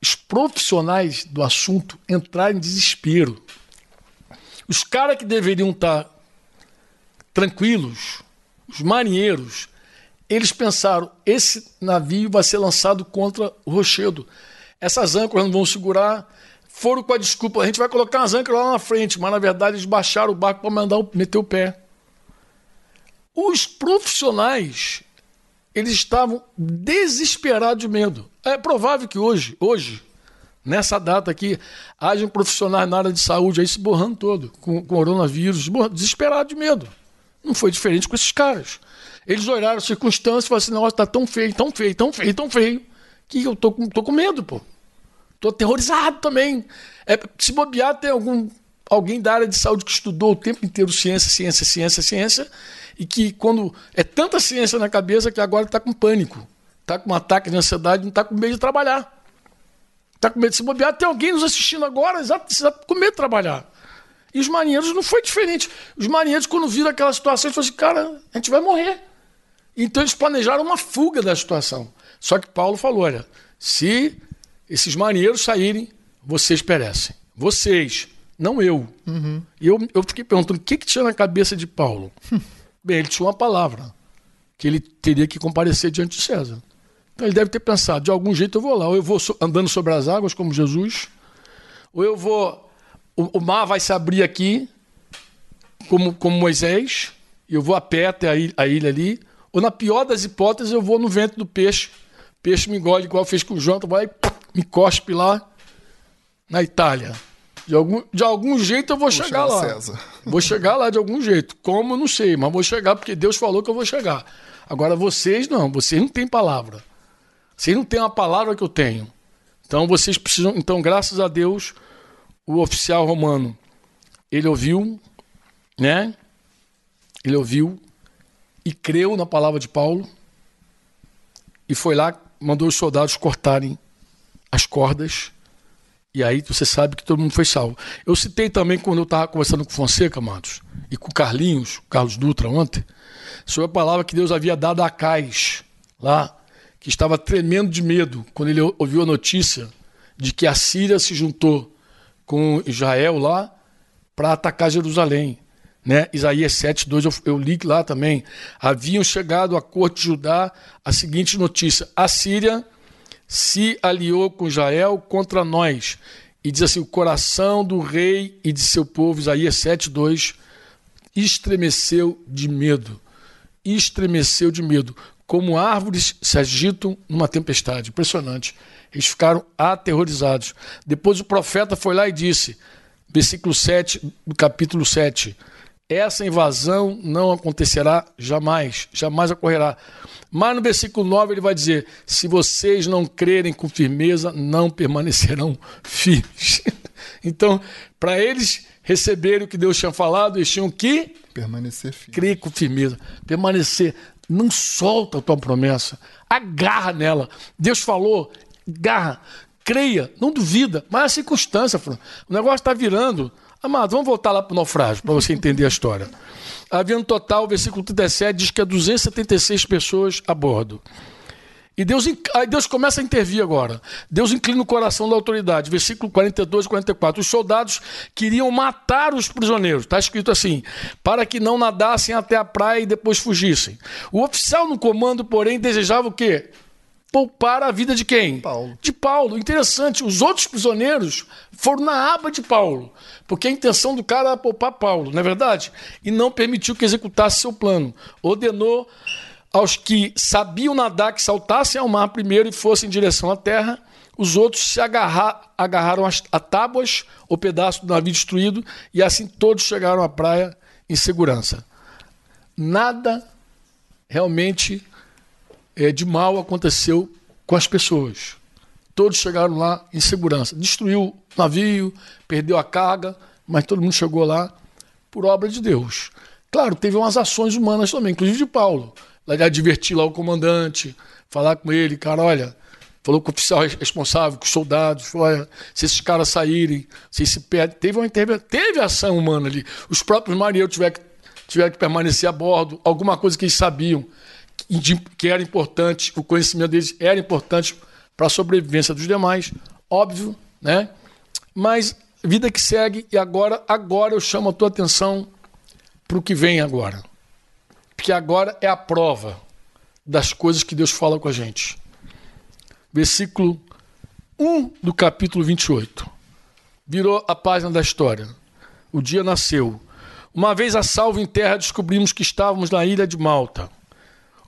os profissionais do assunto entraram em desespero. Os caras que deveriam estar tá tranquilos, os marinheiros, eles pensaram: esse navio vai ser lançado contra o rochedo. Essas âncoras não vão segurar, foram com a desculpa, a gente vai colocar umas âncoras lá na frente, mas na verdade eles baixaram o barco para mandar meter o pé. Os profissionais, eles estavam desesperados de medo. É provável que hoje, hoje, nessa data aqui, hajam profissionais na área de saúde aí se borrando todo, com, com coronavírus, desesperados de medo. Não foi diferente com esses caras. Eles olharam as circunstâncias e falaram assim: nossa, está tão feio, tão feio, tão feio, tão feio, que eu tô, tô com medo, pô. Estou aterrorizado também. É, se bobear, tem algum, alguém da área de saúde que estudou o tempo inteiro ciência, ciência, ciência, ciência, e que quando é tanta ciência na cabeça que agora está com pânico, está com um ataque de ansiedade, não está com medo de trabalhar. Está com medo de se bobear. Tem alguém nos assistindo agora, exato, está com medo de trabalhar. E os marinheiros não foi diferente. Os marinheiros, quando viram aquela situação, eles falaram assim, cara, a gente vai morrer. Então eles planejaram uma fuga da situação. Só que Paulo falou: olha, se esses marinheiros saírem, vocês perecem. Vocês, não eu. Uhum. E eu, eu fiquei perguntando o que, que tinha na cabeça de Paulo. Bem, ele tinha uma palavra, que ele teria que comparecer diante de César. Então ele deve ter pensado, de algum jeito eu vou lá, ou eu vou andando sobre as águas como Jesus, ou eu vou. O, o mar vai se abrir aqui, como, como Moisés, e eu vou a pé até a ilha, a ilha ali, ou na pior das hipóteses, eu vou no vento do peixe. O peixe me engole igual fez com o João, vai me cospe lá na Itália. De algum, de algum jeito eu vou, chegar chegar a lá. César. Vou chegar lá de algum jeito. Como, eu não sei, mas vou chegar porque Deus falou que eu vou chegar. Agora vocês não, vocês não têm palavra. Vocês não têm a palavra que eu tenho. Então vocês precisam. Então, graças a Deus, o oficial romano, ele ouviu, né? Ele ouviu e creu na palavra de Paulo e foi lá, mandou os soldados cortarem as cordas. E aí você sabe que todo mundo foi salvo. Eu citei também quando eu estava conversando com Fonseca, amados, e com Carlinhos, Carlos Dutra, ontem, sobre a palavra que Deus havia dado a Cais, lá, que estava tremendo de medo quando ele ouviu a notícia de que a Síria se juntou com Israel lá para atacar Jerusalém. Né? Isaías 7, 2, eu, eu li lá também. Haviam chegado à corte de Judá a seguinte notícia: a Síria se aliou com Israel contra nós. E diz assim: o coração do rei e de seu povo, Isaías 7, 2, estremeceu de medo. Estremeceu de medo. Como árvores se agitam numa tempestade. Impressionante. Eles ficaram aterrorizados. Depois o profeta foi lá e disse, versículo 7 do capítulo 7, essa invasão não acontecerá jamais, jamais ocorrerá. Mas no versículo 9 ele vai dizer: se vocês não crerem com firmeza, não permanecerão firmes. então, para eles receberem o que Deus tinha falado, eles tinham que Permanecer firme. crer com firmeza, permanecer. Não solta a tua promessa, agarra nela. Deus falou, garra, creia, não duvida, mas a circunstância, Fran, o negócio está virando. Amado, vamos voltar lá para o naufrágio, para você entender a história. Havia no total, versículo 37 diz que há 276 pessoas a bordo. E Deus, aí Deus começa a intervir agora. Deus inclina o coração da autoridade. Versículo 42 e 44. Os soldados queriam matar os prisioneiros. Está escrito assim: para que não nadassem até a praia e depois fugissem. O oficial no comando, porém, desejava o quê? Poupar a vida de quem? Paulo. De Paulo. Interessante. Os outros prisioneiros foram na aba de Paulo. Porque a intenção do cara era poupar Paulo, não é verdade? E não permitiu que executasse seu plano. Ordenou aos que sabiam nadar que saltassem ao mar primeiro e fossem em direção à terra. Os outros se agarrar, agarraram as- a tábuas, o pedaço do navio destruído, e assim todos chegaram à praia em segurança. Nada realmente é, de mal aconteceu com as pessoas. Todos chegaram lá em segurança. Destruiu o navio, perdeu a carga, mas todo mundo chegou lá por obra de Deus. Claro, teve umas ações humanas também, inclusive de Paulo. Lá de advertir lá o comandante, falar com ele, cara, olha, falou com o oficial responsável, com os soldados, falou, olha, se esses caras saírem, se se perdem. Teve, uma, teve, teve ação humana ali. Os próprios marinheiros tiveram que, tiveram que permanecer a bordo, alguma coisa que eles sabiam que, era importante, o conhecimento deles era importante para a sobrevivência dos demais, óbvio, né? Mas vida que segue e agora, agora eu chamo a tua atenção para o que vem agora. Porque agora é a prova das coisas que Deus fala com a gente. Versículo 1 do capítulo 28. Virou a página da história. O dia nasceu. Uma vez a salvo em terra, descobrimos que estávamos na ilha de Malta.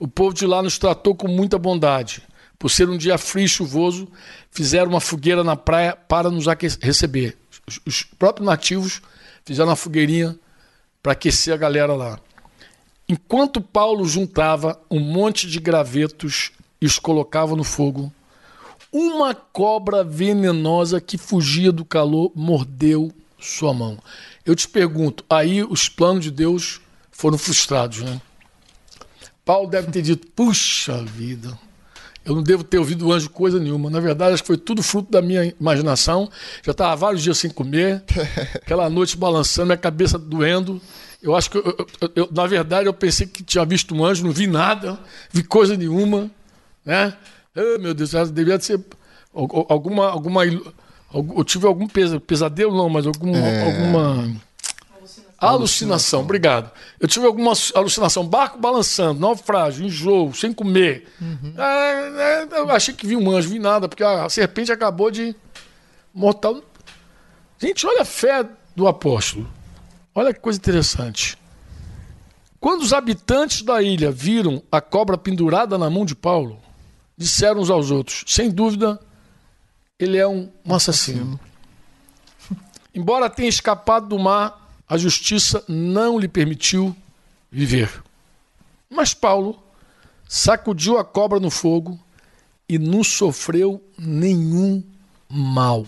O povo de lá nos tratou com muita bondade. Por ser um dia frio e chuvoso, fizeram uma fogueira na praia para nos receber. Os próprios nativos fizeram uma fogueirinha para aquecer a galera lá. Enquanto Paulo juntava um monte de gravetos e os colocava no fogo, uma cobra venenosa que fugia do calor mordeu sua mão. Eu te pergunto, aí os planos de Deus foram frustrados, né? Paulo deve ter dito: puxa vida, Eu não devo ter ouvido o anjo coisa nenhuma. Na verdade, acho que foi tudo fruto da minha imaginação. Já estava vários dias sem comer, aquela noite balançando, minha cabeça doendo. Eu acho que, eu, eu, eu, na verdade, eu pensei que tinha visto um anjo, não vi nada, vi coisa nenhuma. Né? Oh, meu Deus, devia ser alguma. alguma eu tive algum pesadelo, não, mas algum, é... alguma Alucinação, obrigado. Eu tive alguma alucinação, barco balançando, naufrágio, enjoo, sem comer. Uhum. É, é, eu achei que vi um anjo, vi nada, porque a serpente acabou de mortal. Gente, olha a fé do apóstolo. Olha que coisa interessante. Quando os habitantes da ilha viram a cobra pendurada na mão de Paulo, disseram uns aos outros: sem dúvida, ele é um, um assassino. Embora tenha escapado do mar, a justiça não lhe permitiu viver. Mas Paulo sacudiu a cobra no fogo e não sofreu nenhum mal.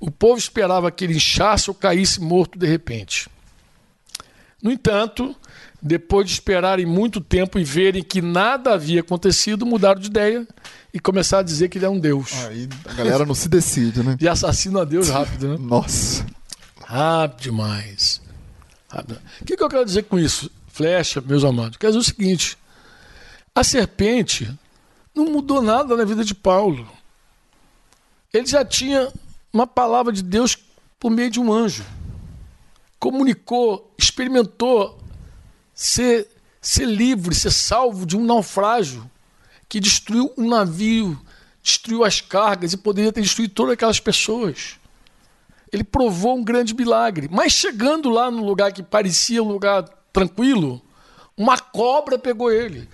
O povo esperava que ele inchasse ou caísse morto de repente. No entanto, depois de esperarem muito tempo e verem que nada havia acontecido, mudaram de ideia e começaram a dizer que ele é um Deus. Aí a galera não se decide, né? E assassina a Deus rápido, né? Nossa. Rápido demais. O que, que eu quero dizer com isso? Flecha, meus amados. Quer dizer o seguinte: a serpente não mudou nada na vida de Paulo. Ele já tinha uma palavra de Deus por meio de um anjo. Comunicou, experimentou ser, ser livre, ser salvo de um naufrágio que destruiu um navio, destruiu as cargas e poderia ter destruído todas aquelas pessoas ele provou um grande milagre. Mas chegando lá no lugar que parecia um lugar tranquilo, uma cobra pegou ele.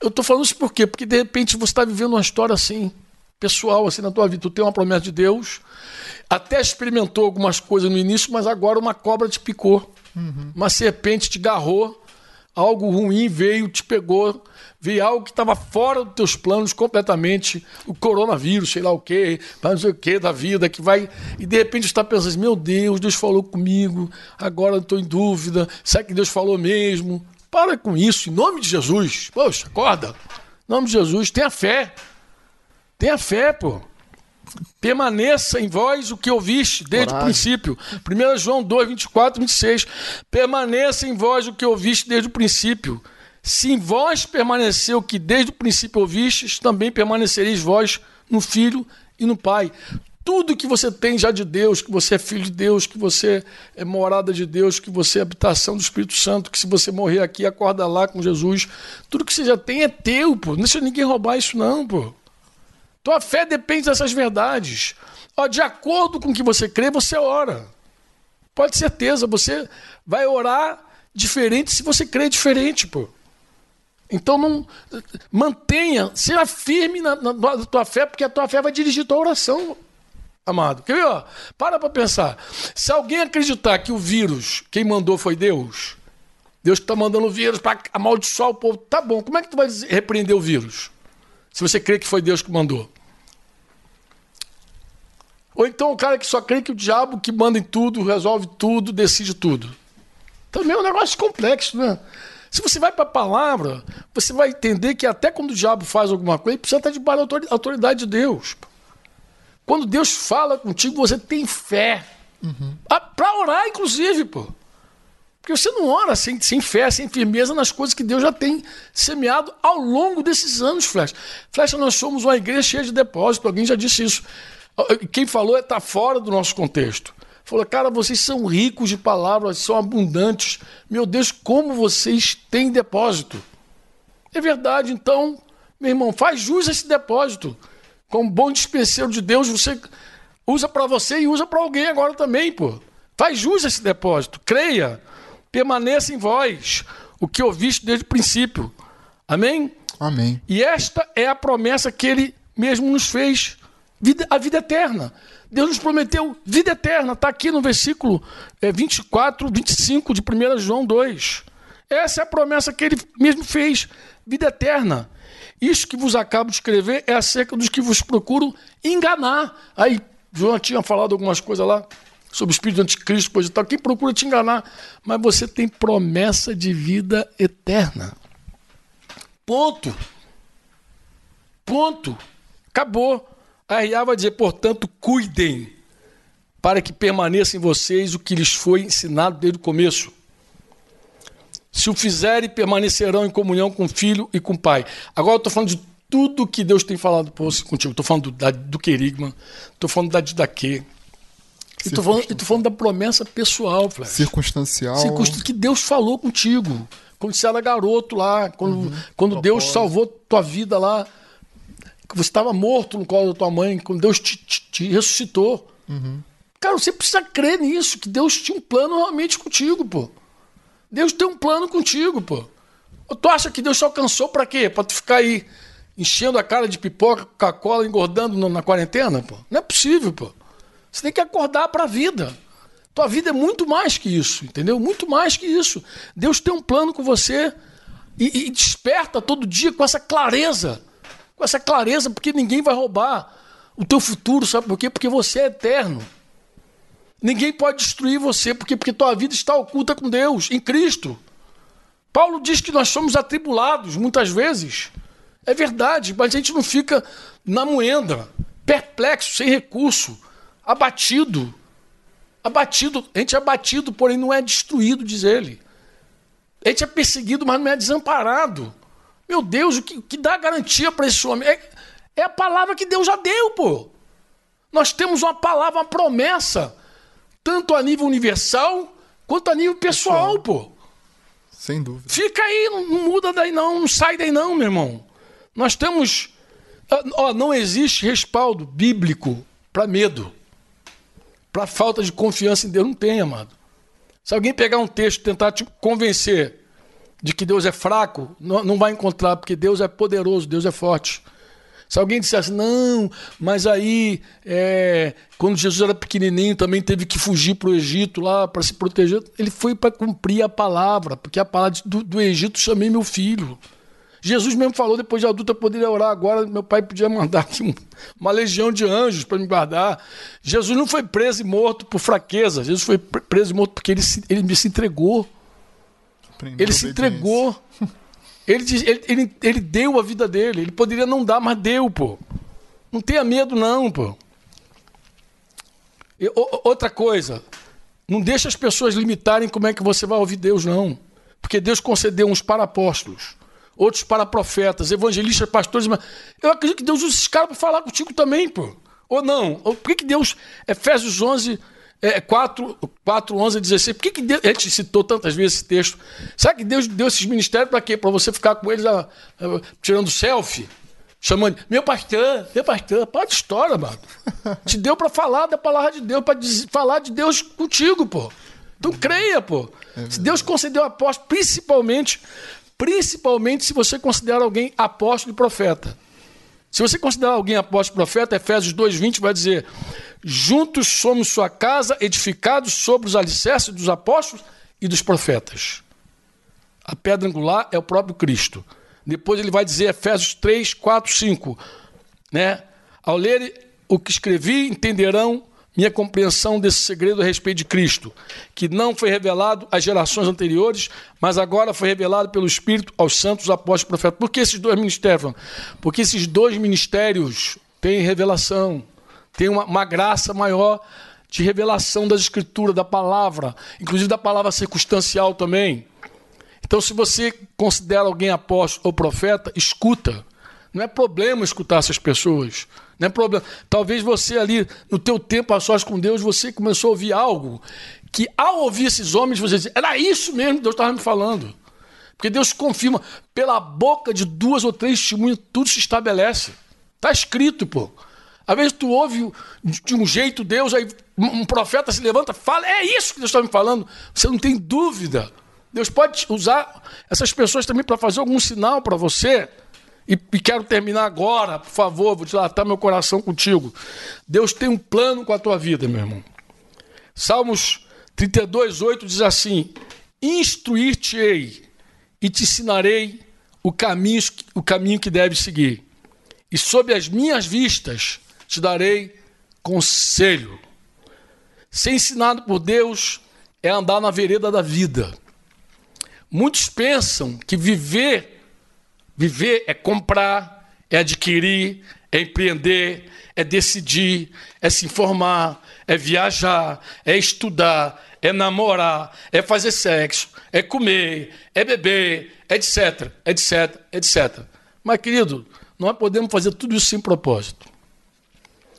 Eu estou falando isso por quê? Porque de repente você está vivendo uma história assim, pessoal, assim na tua vida. Tu tem uma promessa de Deus, até experimentou algumas coisas no início, mas agora uma cobra te picou. Uhum. Uma serpente te garrou, algo ruim veio, te pegou veio algo que estava fora dos teus planos completamente, o coronavírus, sei lá o quê, não sei o quê da vida, que vai. E de repente está pensando assim, meu Deus, Deus falou comigo, agora estou em dúvida, será que Deus falou mesmo? Para com isso, em nome de Jesus. Poxa, acorda. Em nome de Jesus, tenha fé. Tenha fé, pô. Permaneça em vós o que ouviste desde Coragem. o princípio. 1 João 2, 24, 26. Permaneça em vós o que ouviste desde o princípio. Se em vós permaneceu o que desde o princípio ouvistes, também permanecereis vós no Filho e no Pai. Tudo que você tem já de Deus, que você é filho de Deus, que você é morada de Deus, que você é habitação do Espírito Santo, que se você morrer aqui, acorda lá com Jesus. Tudo que você já tem é teu, pô. Não deixa ninguém roubar isso, não, pô. Tua fé depende dessas verdades. Ó, de acordo com o que você crê, você ora. Pode certeza, você vai orar diferente se você crê diferente, pô. Então não mantenha, seja firme na, na, na, tua fé, porque a tua fé vai dirigir tua oração, amado. Quer ver? Ó? Para para pensar. Se alguém acreditar que o vírus, quem mandou foi Deus, Deus está mandando o vírus para amaldiçoar o povo, tá bom. Como é que tu vai repreender o vírus? Se você crê que foi Deus que mandou. Ou então o cara que só crê que o diabo que manda em tudo, resolve tudo, decide tudo. Também é um negócio complexo, né? Se você vai para a palavra, você vai entender que até quando o diabo faz alguma coisa, ele precisa estar debaixo da autoridade de Deus. Quando Deus fala contigo, você tem fé. Uhum. Ah, para orar, inclusive, pô. Porque você não ora sem, sem fé, sem firmeza nas coisas que Deus já tem semeado ao longo desses anos, Flecha. Flecha, nós somos uma igreja cheia de depósito, alguém já disse isso. Quem falou está fora do nosso contexto. Falou, cara, vocês são ricos de palavras, são abundantes. Meu Deus, como vocês têm depósito. É verdade, então, meu irmão, faz jus a esse depósito. Como bom dispenseiro de Deus, você usa para você e usa para alguém agora também, pô. Faz jus a esse depósito. Creia, permaneça em vós o que ouviste desde o princípio. Amém? Amém. E esta é a promessa que ele mesmo nos fez, a vida eterna. Deus nos prometeu vida eterna, está aqui no versículo 24, é, 25 de 1 João 2. Essa é a promessa que ele mesmo fez, vida eterna. Isso que vos acabo de escrever é acerca dos que vos procuram enganar. Aí, João tinha falado algumas coisas lá sobre o espírito do anticristo, coisa e tal. Quem procura te enganar? Mas você tem promessa de vida eterna. Ponto. Ponto. Acabou. A RA vai dizer, portanto, cuidem para que permaneça em vocês o que lhes foi ensinado desde o começo. Se o fizerem, permanecerão em comunhão com o filho e com o pai. Agora eu estou falando de tudo que Deus tem falado contigo. Estou falando do, da, do querigma, estou falando da didaquê. E estou falando, falando, da promessa pessoal, Flash. Circunstancial. Circunstancial. Que Deus falou contigo. Quando você era garoto lá, quando, uhum. quando Deus salvou tua vida lá, você estava morto no colo da tua mãe, quando Deus te, te, te ressuscitou. Uhum. Cara, você precisa crer nisso, que Deus tinha um plano realmente contigo, pô. Deus tem um plano contigo, pô. Tu acha que Deus te alcançou para quê? Para tu ficar aí enchendo a cara de pipoca, Coca-Cola, engordando na quarentena, pô? Não é possível, pô. Você tem que acordar para a vida. Tua vida é muito mais que isso, entendeu? Muito mais que isso. Deus tem um plano com você e, e desperta todo dia com essa clareza. Com essa clareza, porque ninguém vai roubar o teu futuro, sabe por quê? Porque você é eterno. Ninguém pode destruir você, porque, porque tua vida está oculta com Deus, em Cristo. Paulo diz que nós somos atribulados muitas vezes. É verdade, mas a gente não fica na moenda, perplexo, sem recurso, abatido. Abatido, a gente é abatido, porém não é destruído, diz ele. A gente é perseguido, mas não é desamparado. Meu Deus, o que, o que dá garantia para esse homem? É, é a palavra que Deus já deu, pô. Nós temos uma palavra, uma promessa, tanto a nível universal quanto a nível pessoal, pessoal. pô. Sem dúvida. Fica aí, não, não muda daí não, não sai daí não, meu irmão. Nós temos. Ó, não existe respaldo bíblico para medo, para falta de confiança em Deus. Não tem, amado. Se alguém pegar um texto e tentar te convencer de que Deus é fraco, não, vai encontrar, porque Deus é poderoso, Deus é forte. Se alguém dissesse, não, mas aí, é, quando Jesus era pequenininho, também teve que fugir para o Egito lá para se proteger, ele foi para cumprir a palavra, porque a palavra do, do Egito chamei meu filho. Jesus mesmo falou, depois de adulto eu poderia orar agora, meu pai podia mandar aqui uma legião de anjos para me guardar. Jesus não foi preso e morto por fraqueza, Jesus foi preso e morto porque ele, se, ele me se entregou. Aprendeu ele se entregou. Ele, ele, ele, ele deu a vida dele. Ele poderia não dar, mas deu, pô. Não tenha medo, não, pô. E, outra coisa, não deixa as pessoas limitarem como é que você vai ouvir Deus, não. Porque Deus concedeu uns para apóstolos, outros para profetas, evangelistas, pastores. Mas eu acredito que Deus usa esses caras para falar contigo também, pô. Ou não? Por que, que Deus, Efésios 11, é, 4, 4, 11 16. Por que, que Deus, a gente citou tantas vezes esse texto? Sabe que Deus deu esses ministérios para quê? Para você ficar com eles a, a, tirando selfie? Chamando, meu pastor, meu pastor, para de história, mano. Te deu para falar da palavra de Deus, para falar de Deus contigo, pô. Então creia, pô. É se Deus concedeu apóstolo, principalmente principalmente se você considera alguém apóstolo e profeta. Se você considerar alguém apóstolo profeta, Efésios 2:20 vai dizer: "Juntos somos sua casa, edificados sobre os alicerces dos apóstolos e dos profetas." A pedra angular é o próprio Cristo. Depois ele vai dizer Efésios 3, 4, 5, né? Ao ler o que escrevi, entenderão minha compreensão desse segredo a respeito de Cristo, que não foi revelado às gerações anteriores, mas agora foi revelado pelo Espírito aos santos apóstolos e profetas. Por que esses dois ministérios? Porque esses dois ministérios têm revelação, têm uma, uma graça maior de revelação das Escrituras, da palavra, inclusive da palavra circunstancial também. Então, se você considera alguém apóstolo ou profeta, escuta. Não é problema escutar essas pessoas. Não é problema. Talvez você ali, no teu tempo a sós com Deus, você começou a ouvir algo que ao ouvir esses homens, você diz, era isso mesmo que Deus estava me falando. Porque Deus confirma, pela boca de duas ou três testemunhas, tudo se estabelece. Está escrito, pô. Às vezes tu ouve de um jeito Deus, aí um profeta se levanta, fala, é isso que Deus está me falando. Você não tem dúvida. Deus pode usar essas pessoas também para fazer algum sinal para você e, e, quero terminar agora, por favor, vou dilatar meu coração contigo. Deus tem um plano com a tua vida, meu irmão. Salmos 32, 8 diz assim: Instruir-te-ei e te ensinarei o caminho, o caminho que deves seguir, e sob as minhas vistas te darei conselho. Ser ensinado por Deus é andar na vereda da vida. Muitos pensam que viver Viver é comprar, é adquirir, é empreender, é decidir, é se informar, é viajar, é estudar, é namorar, é fazer sexo, é comer, é beber, etc, etc, etc. Mas, querido, nós podemos fazer tudo isso sem propósito.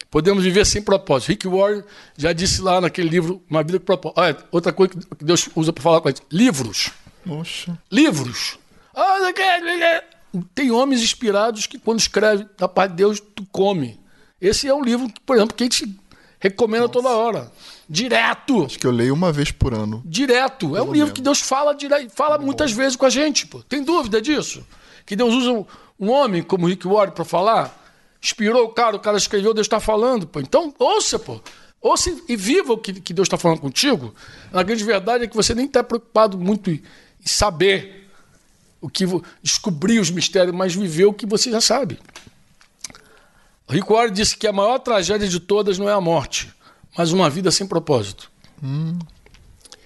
Podemos viver sem propósito. Rick Warren já disse lá naquele livro, Uma Vida com Propósito. Olha, outra coisa que Deus usa para falar com a gente: livros. Poxa. Livros. Tem homens inspirados que, quando escreve da parte de Deus, tu come. Esse é um livro, por exemplo, que a gente recomenda Nossa. toda hora. Direto. Acho que eu leio uma vez por ano. Direto. É um livro menos. que Deus fala direto, fala Bom. muitas vezes com a gente. Pô. Tem dúvida disso? Que Deus usa um, um homem como Rick Warren para falar? Inspirou o cara, o cara escreveu, Deus está falando. Pô. Então, ouça, pô. Ouça e viva o que, que Deus está falando contigo. A grande verdade é que você nem está preocupado muito em saber o que descobrir os mistérios, mas viver o que você já sabe. Warren disse que a maior tragédia de todas não é a morte, mas uma vida sem propósito. Hum.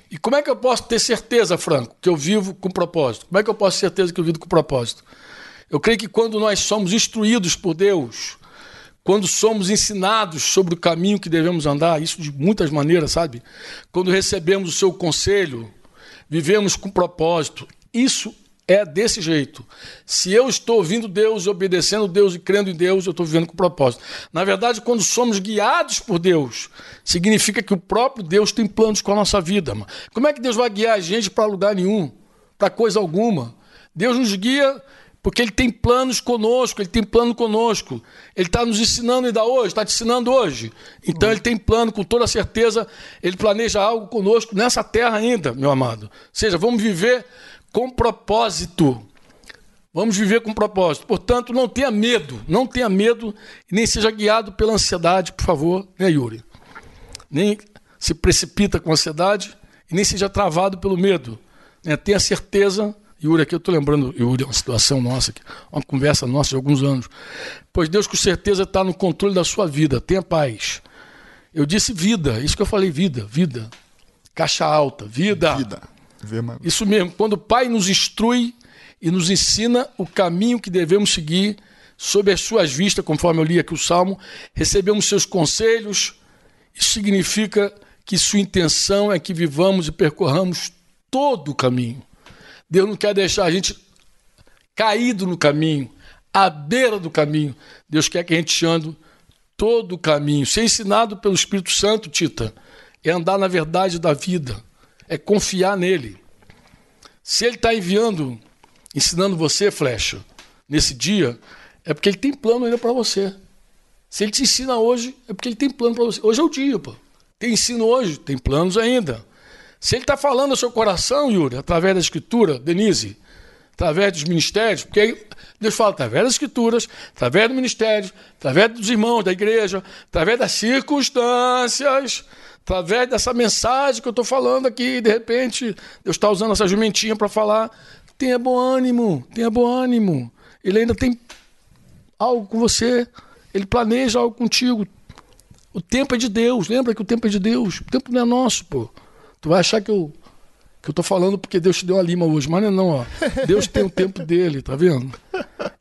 E como é que eu posso ter certeza, Franco, que eu vivo com propósito? Como é que eu posso ter certeza que eu vivo com propósito? Eu creio que quando nós somos instruídos por Deus, quando somos ensinados sobre o caminho que devemos andar, isso de muitas maneiras, sabe? Quando recebemos o seu conselho, vivemos com propósito, isso é desse jeito. Se eu estou ouvindo Deus, obedecendo Deus e crendo em Deus, eu estou vivendo com propósito. Na verdade, quando somos guiados por Deus, significa que o próprio Deus tem planos com a nossa vida. Como é que Deus vai guiar a gente para lugar nenhum, para coisa alguma? Deus nos guia porque Ele tem planos conosco, Ele tem plano conosco. Ele está nos ensinando ainda hoje, está te ensinando hoje. Então Ele tem plano, com toda certeza, Ele planeja algo conosco nessa terra ainda, meu amado. Ou seja, vamos viver com propósito. Vamos viver com propósito. Portanto, não tenha medo, não tenha medo nem seja guiado pela ansiedade, por favor, né, Yuri? Nem se precipita com ansiedade e nem seja travado pelo medo. Né? Tenha certeza, Yuri, aqui eu estou lembrando, Yuri, uma situação nossa, uma conversa nossa de alguns anos. Pois Deus com certeza está no controle da sua vida. Tenha paz. Eu disse vida, isso que eu falei, vida, vida. Caixa alta, vida. Vida. Isso mesmo, quando o Pai nos instrui e nos ensina o caminho que devemos seguir, sob as suas vistas, conforme eu li aqui o Salmo, recebemos seus conselhos, isso significa que sua intenção é que vivamos e percorramos todo o caminho. Deus não quer deixar a gente caído no caminho, à beira do caminho. Deus quer que a gente ande todo o caminho. Ser ensinado pelo Espírito Santo, Tita, é andar na verdade da vida é confiar nele. Se ele está enviando, ensinando você, flecha, nesse dia, é porque ele tem plano ainda para você. Se ele te ensina hoje, é porque ele tem plano para você. Hoje é o dia, pô. Tem ensino hoje, tem planos ainda. Se ele está falando ao seu coração, Yuri, através da escritura, Denise, através dos ministérios, porque Deus fala através das escrituras, através do ministério, através dos irmãos da igreja, através das circunstâncias, através dessa mensagem que eu estou falando aqui, de repente, Deus está usando essa jumentinha para falar. Tenha bom ânimo, tenha bom ânimo. Ele ainda tem algo com você, ele planeja algo contigo. O tempo é de Deus, lembra que o tempo é de Deus, o tempo não é nosso, pô. Tu vai achar que eu que eu tô falando porque Deus te deu uma lima hoje, mas não é não, ó. Deus tem o tempo dele, tá vendo?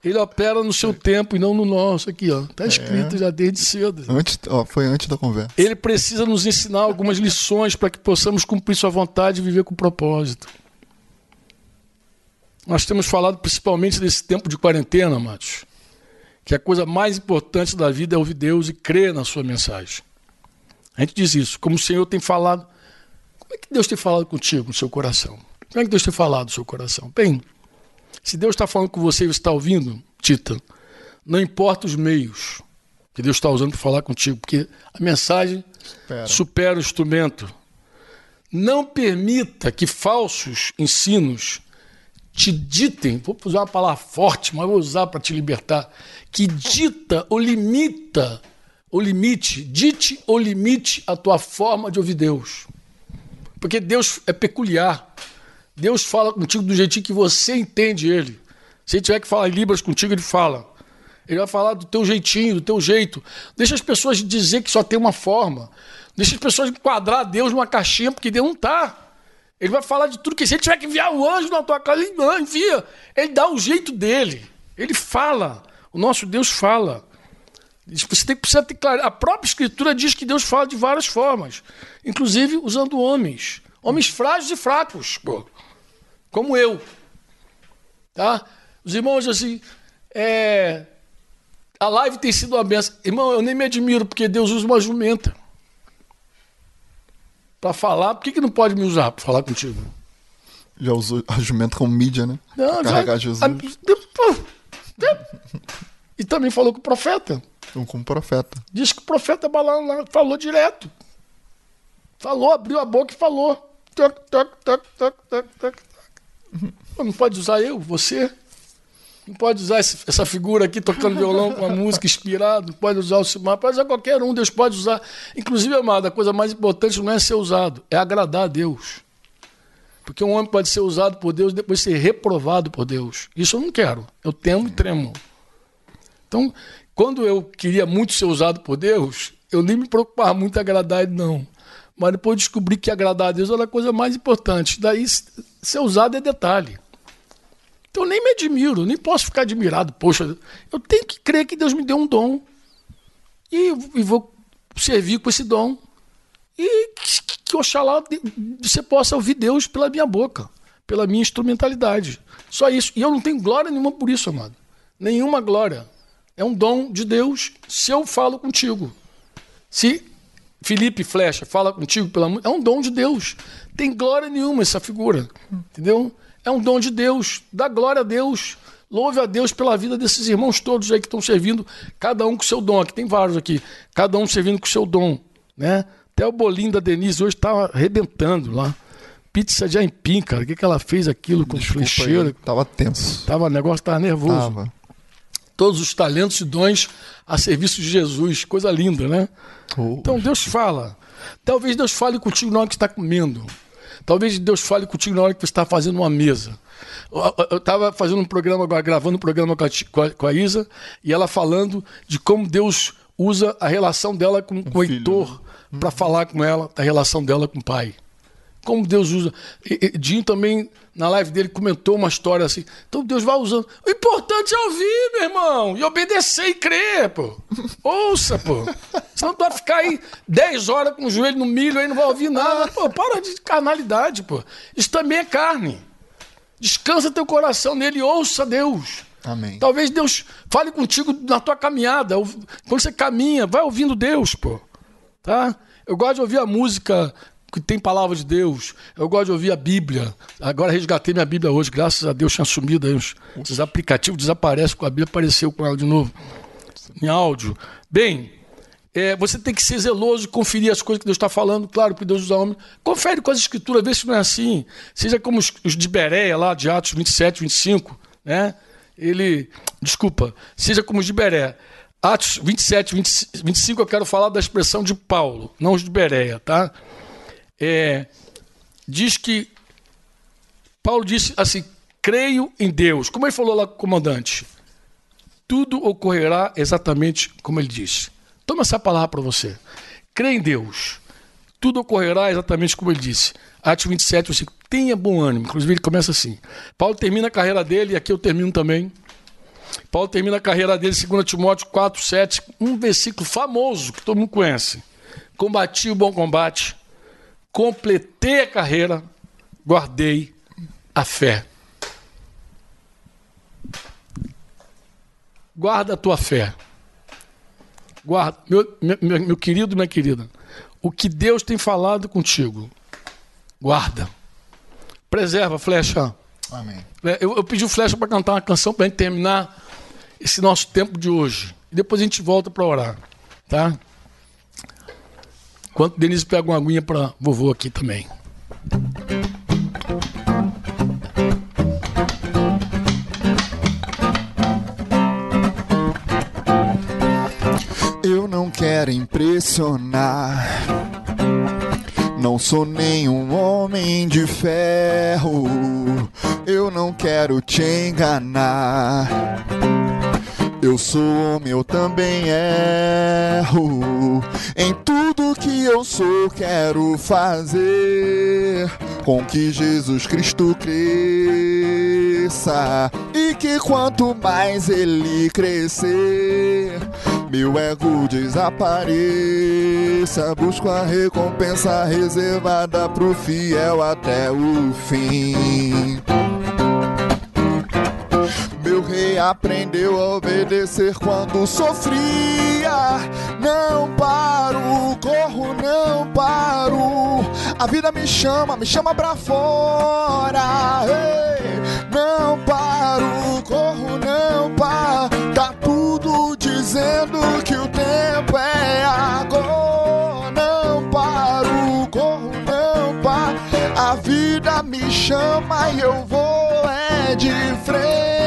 Ele opera no seu tempo e não no nosso aqui, ó. Tá escrito é. já desde cedo. Antes, ó, foi antes da conversa. Ele precisa nos ensinar algumas lições para que possamos cumprir sua vontade e viver com propósito. Nós temos falado principalmente desse tempo de quarentena, Matos, que a coisa mais importante da vida é ouvir Deus e crer na sua mensagem. A gente diz isso, como o Senhor tem falado como é que Deus tem falado contigo no seu coração? Como é que Deus tem falado no seu coração? Bem, se Deus está falando com você e você está ouvindo, Tita, não importa os meios que Deus está usando para falar contigo, porque a mensagem supera. supera o instrumento. Não permita que falsos ensinos te ditem, vou usar uma palavra forte, mas vou usar para te libertar, que dita ou limita, ou limite, dite ou limite a tua forma de ouvir Deus. Porque Deus é peculiar. Deus fala contigo do jeitinho que você entende ele. Se ele tiver que falar em Libras contigo, ele fala. Ele vai falar do teu jeitinho, do teu jeito. Deixa as pessoas dizer que só tem uma forma. Deixa as pessoas enquadrar Deus numa caixinha, porque Deus não está. Ele vai falar de tudo que se ele tiver que enviar o anjo na tua casa, ele envia. Ele dá o jeito dele. Ele fala. O nosso Deus fala. Você tem, precisa ter claro. A própria Escritura diz que Deus fala de várias formas, inclusive usando homens. Homens frágeis e fracos, pô, como eu. Tá? Os irmãos, assim, é, a live tem sido uma benção. Irmão, eu nem me admiro, porque Deus usa uma jumenta para falar. Por que, que não pode me usar para falar contigo? Já usou a jumenta como mídia, né? Não, Carregar já, Jesus. A, e também falou com o profeta. Com o profeta. Diz que o profeta Balaam falou direto. Falou, abriu a boca e falou. Toc, toc, toc, toc, toc, toc. Não pode usar eu, você? Não pode usar essa figura aqui tocando violão com uma música inspirada, não pode usar o Silmar, pode usar qualquer um, Deus pode usar. Inclusive, amado, a coisa mais importante não é ser usado, é agradar a Deus. Porque um homem pode ser usado por Deus e depois ser reprovado por Deus. Isso eu não quero. Eu temo e tremo. Então, quando eu queria muito ser usado por Deus, eu nem me preocupava muito em agradar ele, não. Mas depois descobri que agradar a Deus era a coisa mais importante. Daí, ser usado é detalhe. Então eu nem me admiro, nem posso ficar admirado. Poxa, eu tenho que crer que Deus me deu um dom. E, e vou servir com esse dom. E que, que oxalá você possa ouvir Deus pela minha boca, pela minha instrumentalidade. Só isso. E eu não tenho glória nenhuma por isso, amado. Nenhuma glória. É um dom de Deus se eu falo contigo. Se Felipe Flecha fala contigo pela é um dom de Deus. Tem glória nenhuma essa figura. Entendeu? É um dom de Deus. Dá glória a Deus. Louve a Deus pela vida desses irmãos todos aí que estão servindo, cada um com seu dom. Aqui tem vários aqui, cada um servindo com seu dom, né? Até o bolinho da Denise hoje estava arrebentando lá. Pizza de aipim, cara. O que, que ela fez aquilo com flecheiro? Tava tenso. Tava, o negócio tava nervoso. Tava. Todos os talentos e dons a serviço de Jesus. Coisa linda, né? Oh. Então Deus fala. Talvez Deus fale contigo na hora que está comendo. Talvez Deus fale contigo na hora que você está fazendo uma mesa. Eu estava fazendo um programa agora, gravando um programa com a, com a, Isa, e ela falando de como Deus usa a relação dela com, com o Heitor né? para falar com ela da relação dela com o pai. Como Deus usa. E, e, Dinho também, na live dele, comentou uma história assim. Então Deus vai usando. O importante é ouvir, meu irmão, e obedecer e crer, pô. Ouça, pô. Senão tu vai ficar aí 10 horas com o joelho no milho aí não vai ouvir nada. Pô, para de carnalidade, pô. Isso também é carne. Descansa teu coração nele, ouça Deus. Amém. Talvez Deus fale contigo na tua caminhada. Quando você caminha, vai ouvindo Deus, pô. Tá? Eu gosto de ouvir a música que tem palavra de Deus. Eu gosto de ouvir a Bíblia. Agora resgatei minha Bíblia hoje, graças a Deus tinha sumido aí os, esses aplicativos desaparecem com a Bíblia, apareceu com ela de novo em áudio. Bem, é, você tem que ser zeloso e conferir as coisas que Deus está falando, claro, que Deus usa homem. Confere com as escrituras, vê se não é assim. Seja como os, os de Bereia, lá de Atos 27, 25, né? Ele, desculpa, seja como os de Bereia. Atos 27, 20, 25, eu quero falar da expressão de Paulo, não os de Bereia, tá? É, diz que Paulo disse assim: creio em Deus. Como ele falou lá comandante, tudo ocorrerá exatamente como ele disse. Toma essa palavra para você. Crê em Deus. Tudo ocorrerá exatamente como ele disse. Atos 27, versículo. Tenha bom ânimo. Inclusive, ele começa assim. Paulo termina a carreira dele, e aqui eu termino também. Paulo termina a carreira dele, 2 Timóteo 4, 7, um versículo famoso que todo mundo conhece. Combati o bom combate, completei a carreira, guardei a fé. Guarda a tua fé. Guarda, meu, meu, meu querido, minha querida, o que Deus tem falado contigo, guarda. Preserva, flecha. Amém. É, eu, eu pedi o flecha para cantar uma canção para a gente terminar esse nosso tempo de hoje. E depois a gente volta para orar, tá? Enquanto Denise pega uma aguinha para vovô aqui também. quero impressionar. Não sou nenhum homem de ferro, eu não quero te enganar. Eu sou homem, eu também erro. Em tudo que eu sou, quero fazer com que Jesus Cristo cresça e que quanto mais ele crescer, meu ego desapareça. Busco a recompensa reservada pro fiel até o fim. Rei aprendeu a obedecer quando sofria. Não paro, corro, não paro. A vida me chama, me chama pra fora. Ei, não paro, corro, não paro. Tá tudo dizendo que o tempo é agora. Não paro, corro, não paro. A vida me chama e eu vou é de frente.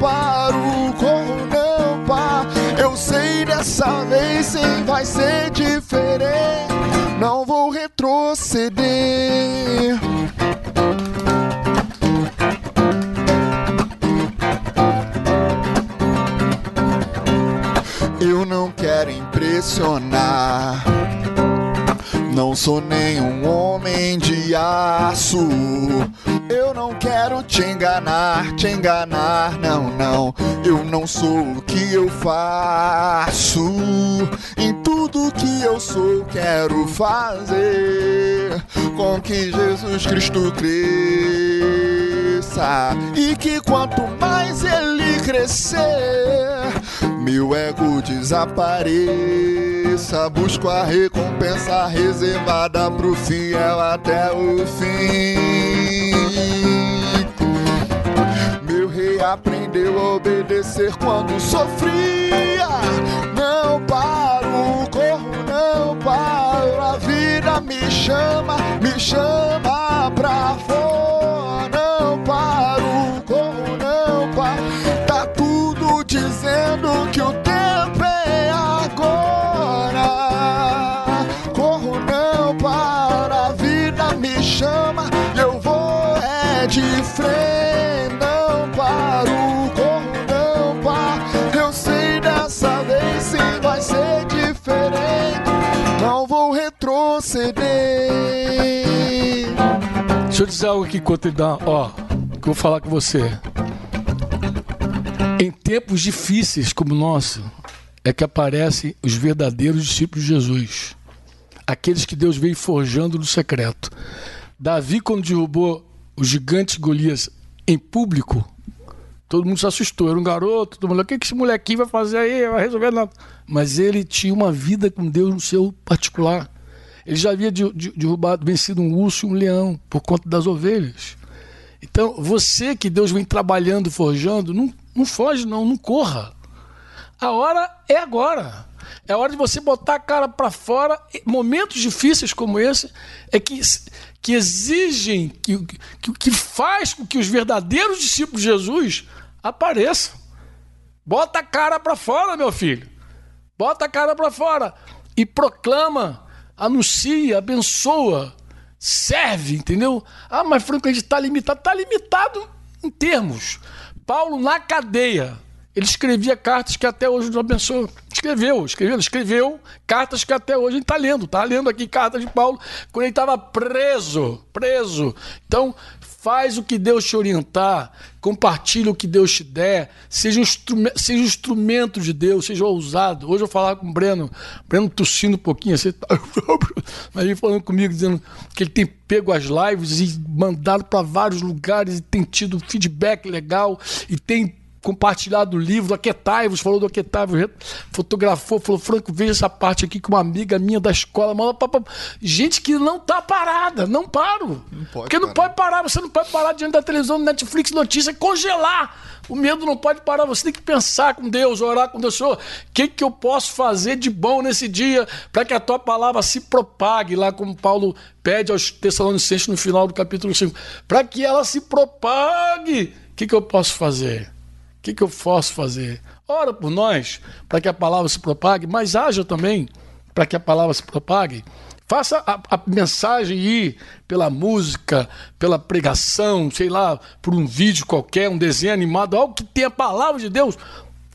Paro, corro, não paro. Eu sei dessa vez sim vai ser diferente. Não vou retroceder. Eu não quero impressionar. Não sou nenhum homem de aço. Eu não quero te enganar, te enganar, não, não. Eu não sou o que eu faço. Em tudo que eu sou, quero fazer com que Jesus Cristo cresça. E que quanto mais ele crescer, meu ego desapareça. Busco a recompensa reservada pro fiel até o fim. Meu rei aprendeu a obedecer quando sofria. Não paro, corro, não paro. A vida me chama, me chama pra fora. Não paro, corro, não paro. Tá tudo dizendo que o Não paro, corro, não paro. Eu sei dessa vez sim vai ser diferente. Não vou retroceder. Deixa eu dizer algo aqui dá. Ó, que eu vou falar com você. Em tempos difíceis como o nosso, é que aparecem os verdadeiros discípulos de Jesus. Aqueles que Deus veio forjando no secreto. Davi, quando derrubou o gigante Golias em público, todo mundo se assustou. Era um garoto, todo mundo, o que que esse molequinho vai fazer aí? Vai resolver nada. Mas ele tinha uma vida com Deus no seu particular. Ele já havia de- de- derrubado, vencido um urso e um leão por conta das ovelhas. Então, você que Deus vem trabalhando, forjando, não, não foge, não, não corra. A hora é agora. É hora de você botar a cara para fora. Momentos difíceis como esse é que, que exigem, que, que, que faz com que os verdadeiros discípulos de Jesus apareçam. Bota a cara para fora, meu filho. Bota a cara para fora e proclama, anuncia, abençoa, serve, entendeu? Ah, mas Franco, a gente está limitado. Está limitado em termos. Paulo, na cadeia, ele escrevia cartas que até hoje nos abençoam. Escreveu, escreveu, escreveu cartas que até hoje a gente está lendo. Está lendo aqui cartas de Paulo quando ele estava preso, preso. Então, faz o que Deus te orientar, compartilha o que Deus te der, seja um instrumento, seja um instrumento de Deus, seja ousado. Hoje eu falava com o Breno, Breno tossindo um pouquinho assim, mas ele falando comigo, dizendo que ele tem pego as lives e mandado para vários lugares e tem tido feedback legal e tem compartilhado o livro, Aquetaivos, falou do Aquetaivos, fotografou, falou, Franco, veja essa parte aqui que uma amiga minha da escola pra... Gente que não tá parada, não paro. Não pode Porque não parar. pode parar, você não pode parar diante da televisão, do Netflix, notícia, congelar. O medo não pode parar, você tem que pensar com Deus, orar com Deus, Senhor, o que, que eu posso fazer de bom nesse dia para que a tua palavra se propague, lá como Paulo pede aos Tessalonicenses no final do capítulo 5, para que ela se propague. O que, que eu posso fazer? O que, que eu posso fazer? Ora por nós, para que a palavra se propague, mas haja também para que a palavra se propague. Faça a, a mensagem ir pela música, pela pregação, sei lá, por um vídeo qualquer, um desenho animado, algo que tenha a palavra de Deus.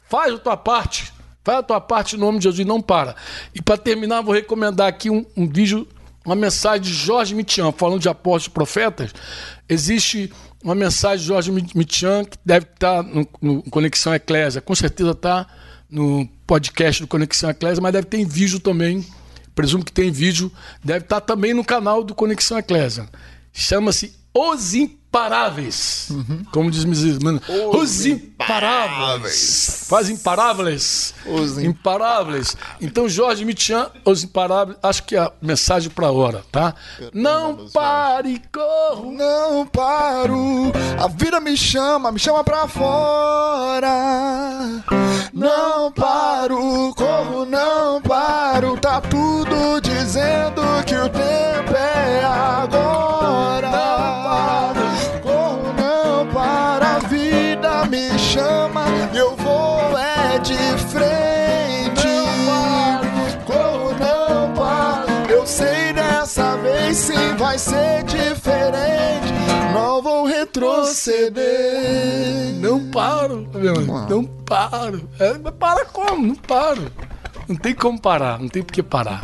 Faz a tua parte. Faz a tua parte em nome de Jesus e não para. E para terminar, vou recomendar aqui um, um vídeo uma mensagem de Jorge Mitian, falando de apóstolos e profetas, existe uma mensagem de Jorge Mitian que deve estar no, no Conexão Eclésia, com certeza está no podcast do Conexão Eclésia, mas deve ter em vídeo também, presumo que tem vídeo, deve estar também no canal do Conexão Eclésia. Chama-se Os Imparáveis. Uhum. Como diz irmãos. Os, Os Imparáveis. Faz Imparáveis. Os Imparáveis. Então, Jorge Mitian, Os Imparáveis, acho que é a mensagem para a hora, tá? Não pare, corro. Não paro. A vida me chama, me chama pra fora. Não paro, corro, não paro. Tá tudo dizendo que o tempo é agora. Chama, eu vou é de frente. Corro, não paro, eu sei dessa vez sim vai ser diferente. Não vou retroceder. Não paro, meu, não paro. É, para como? Não paro. Não tem como parar, não tem por que parar.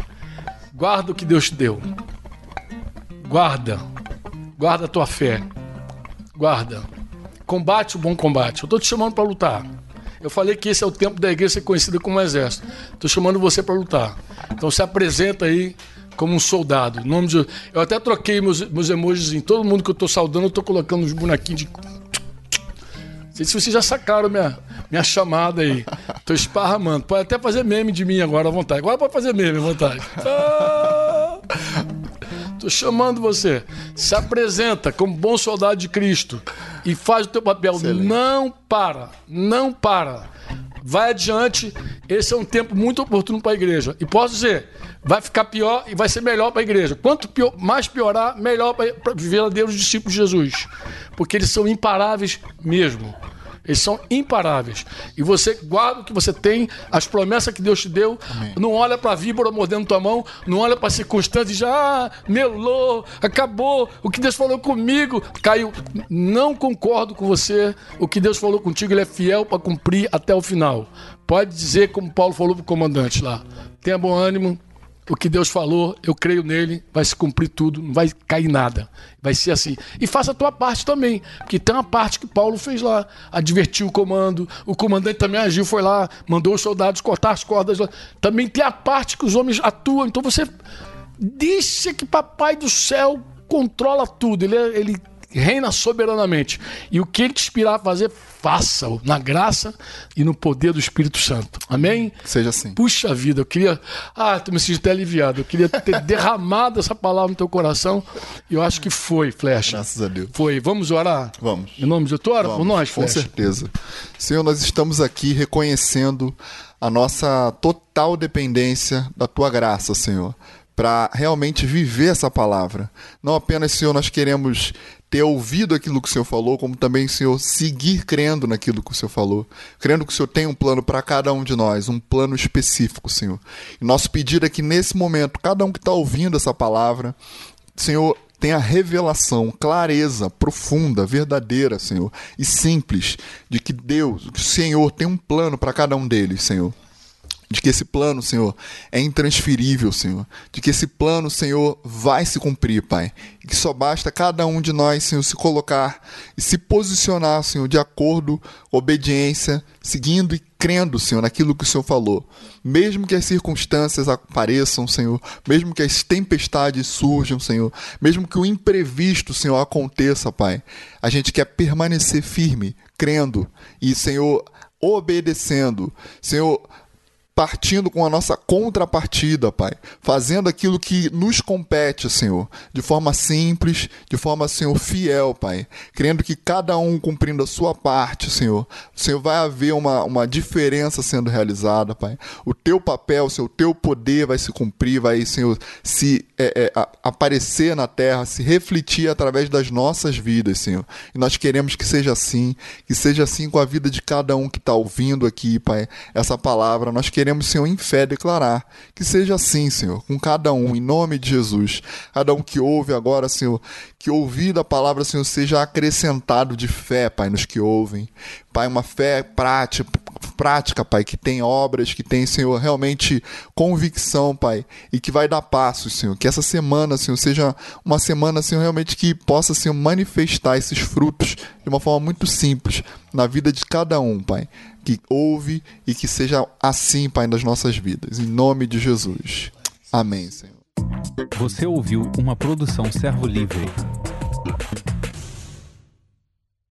Guarda o que Deus te deu. Guarda. Guarda a tua fé. Guarda. Combate o bom combate. Eu estou te chamando para lutar. Eu falei que esse é o tempo da igreja ser conhecida como exército. Estou chamando você para lutar. Então se apresenta aí como um soldado. Nome de... Eu até troquei meus, meus emojis em todo mundo que eu estou saudando, eu estou colocando uns bonequinhos de. Não sei se vocês já sacaram minha, minha chamada aí. Estou esparramando. Pode até fazer meme de mim agora à vontade. Agora pode fazer meme à vontade. Ah! Estou chamando você. Se apresenta como bom soldado de Cristo e faz o teu papel. Excelente. Não para, não para. Vai adiante. Esse é um tempo muito oportuno para a igreja. E posso dizer, vai ficar pior e vai ser melhor para a igreja. Quanto pior, mais piorar, melhor para viver a Deus os discípulos de Jesus. Porque eles são imparáveis mesmo. Eles são imparáveis. E você guarda o que você tem, as promessas que Deus te deu. Amém. Não olha para a víbora mordendo tua mão, não olha para circunstâncias e já ah, melou, acabou. O que Deus falou comigo caiu. Não concordo com você. O que Deus falou contigo, ele é fiel para cumprir até o final. Pode dizer, como Paulo falou para o comandante lá: tenha bom ânimo, o que Deus falou, eu creio nele, vai se cumprir tudo, não vai cair nada. Vai ser assim. E faça a tua parte também, porque tem uma parte que Paulo fez lá, advertiu o comando, o comandante também agiu, foi lá, mandou os soldados cortar as cordas lá. Também tem a parte que os homens atuam. Então você deixa que papai do céu controla tudo. Ele, é, ele reina soberanamente. E o que ele te inspirar a fazer, faça-o na graça e no poder do Espírito Santo. Amém? Seja assim. Puxa vida, eu queria. Ah, tu me senti até aliviado. Eu queria ter derramado essa palavra no teu coração. E eu acho que foi, Flecha. Graças a Deus. Foi. Vamos orar? Vamos. Em nome de Jesus, ora por nós, Flecha. Com certeza. Senhor, nós estamos aqui reconhecendo a nossa total dependência da tua graça, Senhor para realmente viver essa palavra. Não apenas, Senhor, nós queremos ter ouvido aquilo que o Senhor falou, como também, Senhor, seguir crendo naquilo que o Senhor falou, crendo que o Senhor tem um plano para cada um de nós, um plano específico, Senhor. E nosso pedido é que nesse momento, cada um que está ouvindo essa palavra, Senhor, tenha revelação, clareza profunda, verdadeira, Senhor, e simples, de que Deus, que o Senhor tem um plano para cada um deles, Senhor de que esse plano, Senhor, é intransferível, Senhor, de que esse plano, Senhor, vai se cumprir, Pai, e que só basta cada um de nós, Senhor, se colocar e se posicionar, Senhor, de acordo, obediência, seguindo e crendo, Senhor, naquilo que o Senhor falou. Mesmo que as circunstâncias apareçam, Senhor, mesmo que as tempestades surjam, Senhor, mesmo que o imprevisto, Senhor, aconteça, Pai, a gente quer permanecer firme, crendo e, Senhor, obedecendo. Senhor, partindo com a nossa contrapartida, Pai, fazendo aquilo que nos compete, Senhor, de forma simples, de forma, Senhor, fiel, Pai, crendo que cada um cumprindo a sua parte, Senhor, Senhor, vai haver uma, uma diferença sendo realizada, Pai. O teu papel, Senhor, o teu poder vai se cumprir, vai, Senhor, se é, é, aparecer na terra, se refletir através das nossas vidas, Senhor. E nós queremos que seja assim, que seja assim com a vida de cada um que está ouvindo aqui, Pai, essa palavra. Nós queremos queremos, Senhor, em fé declarar que seja assim, Senhor, com cada um, em nome de Jesus. Cada um que ouve agora, Senhor, que ouvir a palavra, Senhor, seja acrescentado de fé, Pai, nos que ouvem. Pai, uma fé prática, prática, Pai, que tem obras, que tem, Senhor, realmente convicção, Pai, e que vai dar passos, Senhor. Que essa semana, Senhor, seja uma semana, Senhor, realmente que possa, Senhor, manifestar esses frutos de uma forma muito simples na vida de cada um, Pai. Que ouve e que seja assim, Pai, nas nossas vidas. Em nome de Jesus. Amém, Senhor. Você ouviu uma produção Servo Livre.